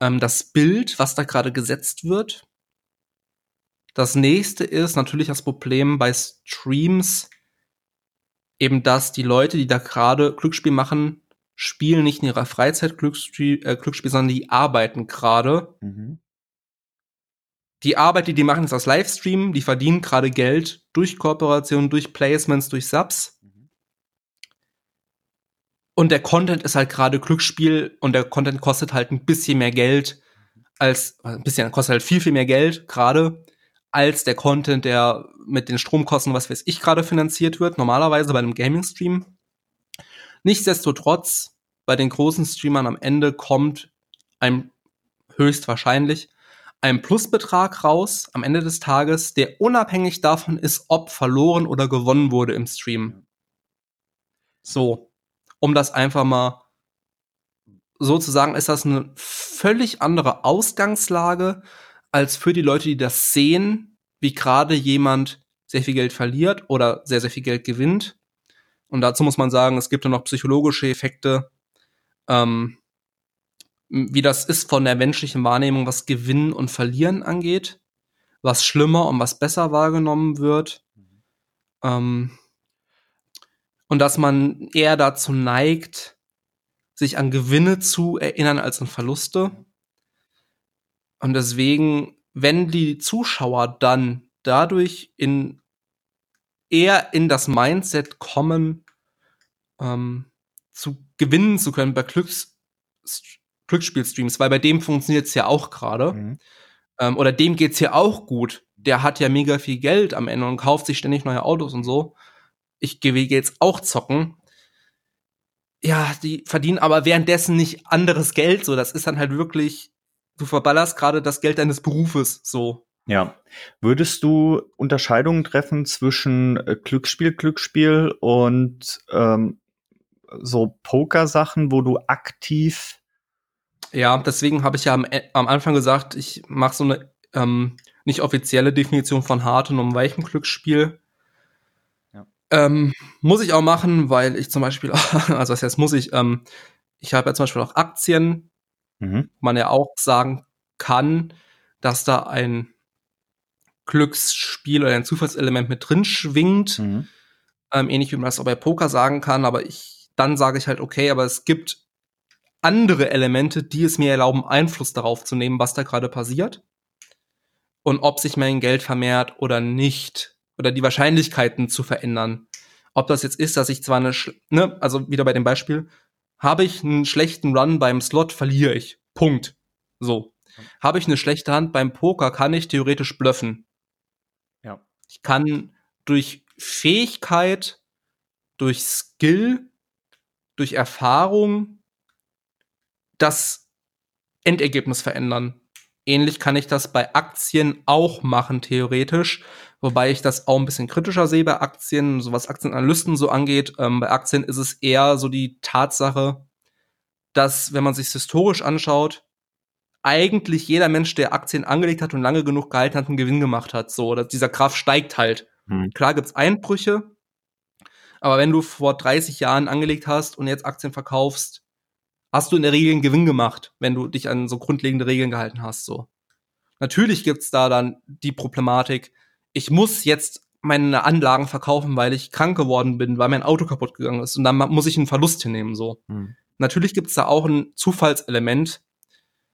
Speaker 2: ähm, das Bild, was da gerade gesetzt wird. Das nächste ist natürlich das Problem bei Streams, eben dass die Leute, die da gerade Glücksspiel machen, spielen nicht in ihrer Freizeit Glücksspiel, äh, Glücksspiel sondern die arbeiten gerade.
Speaker 1: Mhm.
Speaker 2: Die Arbeit, die die machen, ist das Livestream. Die verdienen gerade Geld durch Kooperationen, durch Placements, durch Subs. Und der Content ist halt gerade Glücksspiel und der Content kostet halt ein bisschen mehr Geld als, ein bisschen, kostet halt viel, viel mehr Geld gerade als der Content, der mit den Stromkosten, was weiß ich, gerade finanziert wird, normalerweise bei einem Gaming-Stream. Nichtsdestotrotz, bei den großen Streamern am Ende kommt ein höchstwahrscheinlich ein Plusbetrag raus am Ende des Tages, der unabhängig davon ist, ob verloren oder gewonnen wurde im Stream. So, um das einfach mal so zu sagen, ist das eine völlig andere Ausgangslage als für die Leute, die das sehen, wie gerade jemand sehr viel Geld verliert oder sehr, sehr viel Geld gewinnt. Und dazu muss man sagen, es gibt ja noch psychologische Effekte, ähm, wie das ist von der menschlichen Wahrnehmung, was Gewinnen und Verlieren angeht, was schlimmer und was besser wahrgenommen wird. Ähm, und dass man eher dazu neigt, sich an Gewinne zu erinnern als an Verluste. Und deswegen, wenn die Zuschauer dann dadurch in eher in das Mindset kommen, ähm, zu gewinnen zu können bei Glücks Glücksspielstreams, weil bei dem funktioniert es ja auch gerade.
Speaker 1: Mhm.
Speaker 2: Ähm, oder dem geht's ja auch gut. Der hat ja mega viel Geld am Ende und kauft sich ständig neue Autos und so. Ich gehe jetzt auch zocken. Ja, die verdienen aber währenddessen nicht anderes Geld. So, das ist dann halt wirklich, du verballerst gerade das Geld deines Berufes. So.
Speaker 1: Ja. Würdest du Unterscheidungen treffen zwischen äh, Glücksspiel, Glücksspiel und ähm, so Poker-Sachen, wo du aktiv
Speaker 2: Ja, deswegen habe ich ja am, E- am Anfang gesagt, ich mache so eine ähm, nicht offizielle Definition von hartem und weichem Glücksspiel.
Speaker 1: Ja.
Speaker 2: Ähm, muss ich auch machen, weil ich zum Beispiel, also das heißt, muss ich, ähm, ich habe ja zum Beispiel auch Aktien,
Speaker 1: Mhm.
Speaker 2: wo man ja auch sagen kann, dass da ein Glücksspiel oder ein Zufallselement mit drin schwingt.
Speaker 1: Mhm.
Speaker 2: Ähm, ähnlich wie man das auch bei Poker sagen kann, aber ich, dann sage ich halt, okay, aber es gibt andere Elemente, die es mir erlauben, Einfluss darauf zu nehmen, was da gerade passiert. Und ob sich mein Geld vermehrt oder nicht. Oder die Wahrscheinlichkeiten zu verändern. Ob das jetzt ist, dass ich zwar eine, ne, also wieder bei dem Beispiel, habe ich einen schlechten Run beim Slot, verliere ich. Punkt. So. Habe ich eine schlechte Hand beim Poker, kann ich theoretisch bluffen.
Speaker 1: Ja.
Speaker 2: Ich kann durch Fähigkeit, durch Skill, durch Erfahrung das Endergebnis verändern. Ähnlich kann ich das bei Aktien auch machen, theoretisch. Wobei ich das auch ein bisschen kritischer sehe bei Aktien, so was Aktienanalysten so angeht. Ähm, bei Aktien ist es eher so die Tatsache, dass, wenn man sich historisch anschaut, eigentlich jeder Mensch, der Aktien angelegt hat und lange genug gehalten hat, einen Gewinn gemacht hat. So, dass dieser Graph steigt halt.
Speaker 1: Mhm.
Speaker 2: Klar gibt's Einbrüche, aber wenn du vor 30 Jahren angelegt hast und jetzt Aktien verkaufst, hast du in der Regel einen Gewinn gemacht, wenn du dich an so grundlegende Regeln gehalten hast, so. Natürlich gibt's da dann die Problematik, ich muss jetzt meine Anlagen verkaufen, weil ich krank geworden bin, weil mein Auto kaputt gegangen ist und dann muss ich einen Verlust hinnehmen, so. Hm. Natürlich gibt's da auch ein Zufallselement,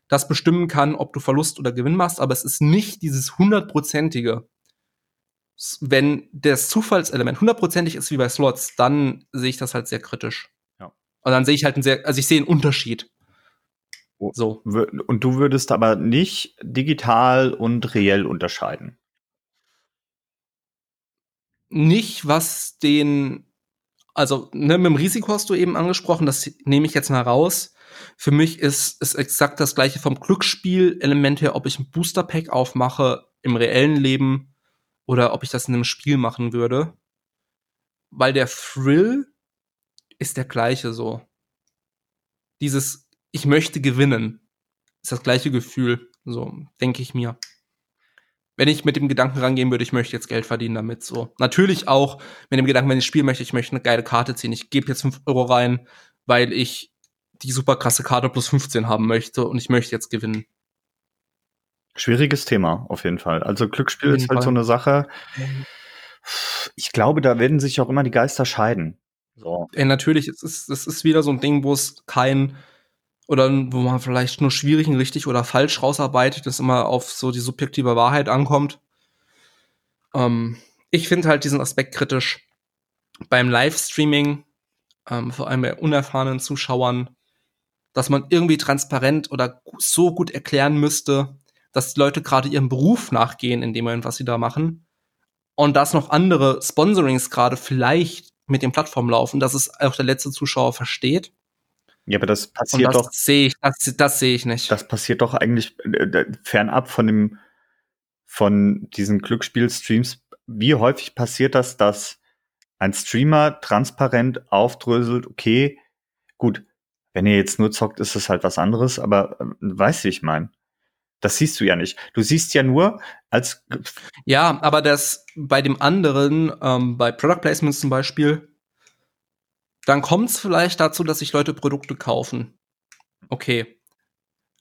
Speaker 2: das bestimmen kann, ob du Verlust oder Gewinn machst, aber es ist nicht dieses hundertprozentige. Wenn das Zufallselement hundertprozentig ist wie bei Slots, dann sehe ich das halt sehr kritisch. Und dann sehe ich halt einen sehr, also ich sehe einen Unterschied.
Speaker 1: Oh. So. Und du würdest aber nicht digital und reell unterscheiden.
Speaker 2: Nicht, was den, also ne, mit dem Risiko hast du eben angesprochen, das nehme ich jetzt mal raus. Für mich ist es exakt das gleiche vom Glücksspiel-Element her, ob ich ein Booster-Pack aufmache im reellen Leben oder ob ich das in einem Spiel machen würde. Weil der Thrill ist der gleiche so. Dieses, ich möchte gewinnen, ist das gleiche Gefühl, so denke ich mir. Wenn ich mit dem Gedanken rangehen würde, ich möchte jetzt Geld verdienen damit, so. Natürlich auch mit dem Gedanken, wenn ich spielen möchte, ich möchte eine geile Karte ziehen, ich gebe jetzt 5 Euro rein, weil ich die super krasse Karte plus 15 haben möchte und ich möchte jetzt gewinnen.
Speaker 1: Schwieriges Thema, auf jeden Fall. Also Glücksspiel ist halt Fall. so eine Sache. Ich glaube, da werden sich auch immer die Geister scheiden.
Speaker 2: So. Ja, natürlich, es ist, es ist wieder so ein Ding, wo es kein oder wo man vielleicht nur schwierig und richtig oder falsch rausarbeitet, das immer auf so die subjektive Wahrheit ankommt. Ähm, ich finde halt diesen Aspekt kritisch. Beim Livestreaming, ähm, vor allem bei unerfahrenen Zuschauern, dass man irgendwie transparent oder so gut erklären müsste, dass die Leute gerade ihrem Beruf nachgehen in dem was sie da machen. Und dass noch andere Sponsorings gerade vielleicht mit den Plattformen laufen, dass es auch der letzte Zuschauer versteht.
Speaker 1: Ja, aber das passiert
Speaker 2: das
Speaker 1: doch.
Speaker 2: Sehe ich, das, das sehe ich nicht.
Speaker 1: Das passiert doch eigentlich äh, fernab von dem, von diesen Glücksspiel-Streams. Wie häufig passiert das, dass ein Streamer transparent aufdröselt, okay, gut, wenn ihr jetzt nur zockt, ist es halt was anderes, aber äh, weißt du, wie ich meine? Das siehst du ja nicht. Du siehst ja nur als.
Speaker 2: Ja, aber das bei dem anderen, ähm, bei Product Placements zum Beispiel, dann kommt es vielleicht dazu, dass sich Leute Produkte kaufen. Okay.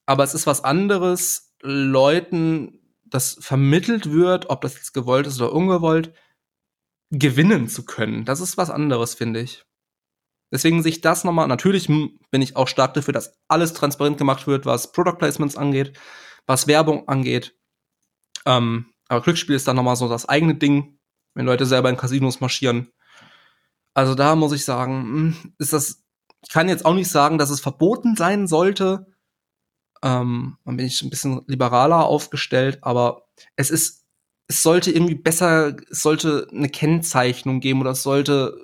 Speaker 2: Aber es ist was anderes, Leuten, das vermittelt wird, ob das jetzt gewollt ist oder ungewollt, gewinnen zu können. Das ist was anderes, finde ich. Deswegen sich das nochmal, natürlich bin ich auch stark dafür, dass alles transparent gemacht wird, was Product Placements angeht was Werbung angeht. Ähm, aber Glücksspiel ist dann nochmal so das eigene Ding, wenn Leute selber in Casinos marschieren. Also da muss ich sagen, hm, ist das, ich kann jetzt auch nicht sagen, dass es verboten sein sollte. Ähm, dann bin ich ein bisschen liberaler aufgestellt, aber es ist, es sollte irgendwie besser, es sollte eine Kennzeichnung geben oder es sollte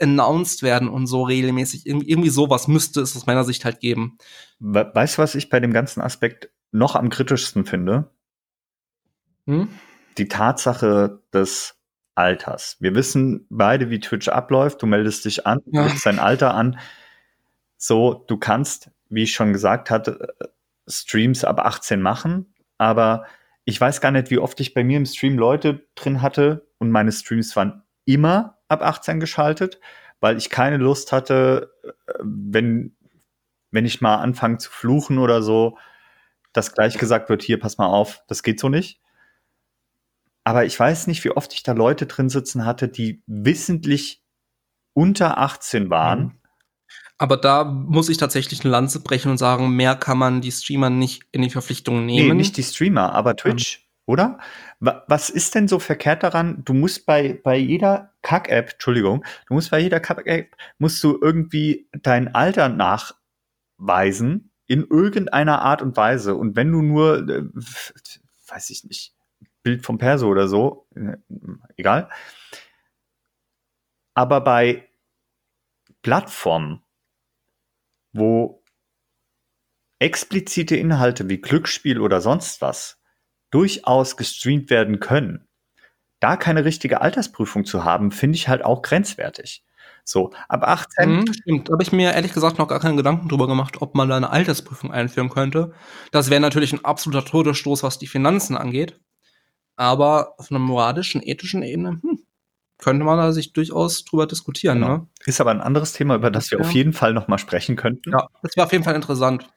Speaker 2: announced werden und so regelmäßig. Irgendwie, irgendwie sowas müsste es aus meiner Sicht halt geben.
Speaker 1: Weißt du, was ich bei dem ganzen Aspekt noch am kritischsten finde, hm? die Tatsache des Alters. Wir wissen beide, wie Twitch abläuft. Du meldest dich an, ja. gibst dein Alter an. So, du kannst, wie ich schon gesagt hatte, Streams ab 18 machen, aber ich weiß gar nicht, wie oft ich bei mir im Stream Leute drin hatte und meine Streams waren immer ab 18 geschaltet, weil ich keine Lust hatte, äh, wenn, wenn ich mal anfange zu fluchen oder so, dass gleich gesagt wird, hier, pass mal auf, das geht so nicht. Aber ich weiß nicht, wie oft ich da Leute drin sitzen hatte, die wissentlich unter 18 waren. Mhm.
Speaker 2: Aber da muss ich tatsächlich eine Lanze brechen und sagen, mehr kann man die Streamer nicht in die Verpflichtung nehmen. Nee,
Speaker 1: nicht die Streamer, aber Twitch, mhm. oder? Was ist denn so verkehrt daran? Du musst bei, bei jeder Kack-App, Entschuldigung, du musst bei jeder Kack-App, musst du irgendwie dein Alter nachweisen in irgendeiner Art und Weise. Und wenn du nur, äh, weiß ich nicht, Bild vom Perso oder so, äh, egal. Aber bei Plattformen, wo explizite Inhalte wie Glücksspiel oder sonst was durchaus gestreamt werden können, da keine richtige Altersprüfung zu haben, finde ich halt auch grenzwertig. So, ab 18.
Speaker 2: Mhm, stimmt. Da habe ich mir ehrlich gesagt noch gar keinen Gedanken drüber gemacht, ob man da eine Altersprüfung einführen könnte. Das wäre natürlich ein absoluter Todesstoß, was die Finanzen angeht. Aber auf einer moralischen, ethischen Ebene, hm, könnte man da sich durchaus drüber diskutieren. Genau. Ne?
Speaker 1: Ist aber ein anderes Thema, über das, wir auf jeden Fall noch mal sprechen könnten.
Speaker 2: Ja, das wäre auf jeden Fall interessant.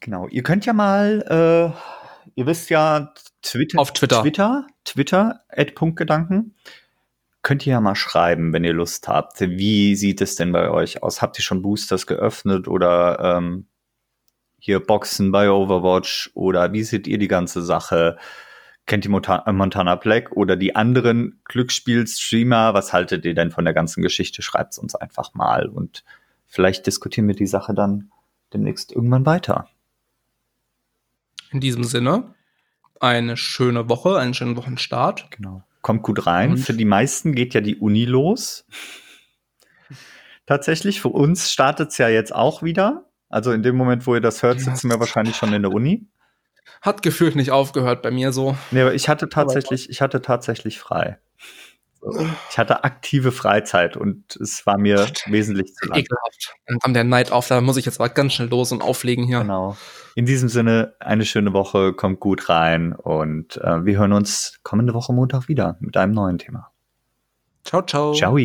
Speaker 1: Genau. Ihr könnt ja mal, äh, ihr wisst ja, Twitter,
Speaker 2: auf Twitter,
Speaker 1: Twitter, Twitter, Punktgedanken. Könnt ihr ja mal schreiben, wenn ihr Lust habt. Wie sieht es denn bei euch aus? Habt ihr schon Boosters geöffnet oder ähm, hier Boxen bei Overwatch oder wie seht ihr die ganze Sache? Kennt ihr äh, Montana Black oder die anderen Glücksspiel-Streamer? Was haltet ihr denn von der ganzen Geschichte? Schreibt es uns einfach mal und vielleicht diskutieren wir die Sache dann demnächst irgendwann weiter.
Speaker 2: In diesem Sinne, eine schöne Woche, einen schönen Wochenstart.
Speaker 1: Genau. Kommt gut rein. Und Für die meisten geht ja die Uni los. Tatsächlich, für uns startet es ja jetzt auch wieder. Also in dem Moment, wo ihr das hört, sitzen wir wahrscheinlich schon in der Uni.
Speaker 2: Hat gefühlt nicht aufgehört bei mir so.
Speaker 1: Nee, aber ich hatte tatsächlich, ich hatte tatsächlich frei. Ich hatte aktive Freizeit und es war mir wesentlich zu lang.
Speaker 2: Ekelhaft. Dann kam der Night auf, da muss ich jetzt mal ganz schnell los und auflegen hier.
Speaker 1: Genau. In diesem Sinne, eine schöne Woche, kommt gut rein und äh, wir hören uns kommende Woche Montag wieder mit einem neuen Thema.
Speaker 2: Ciao, ciao.
Speaker 1: Ciao.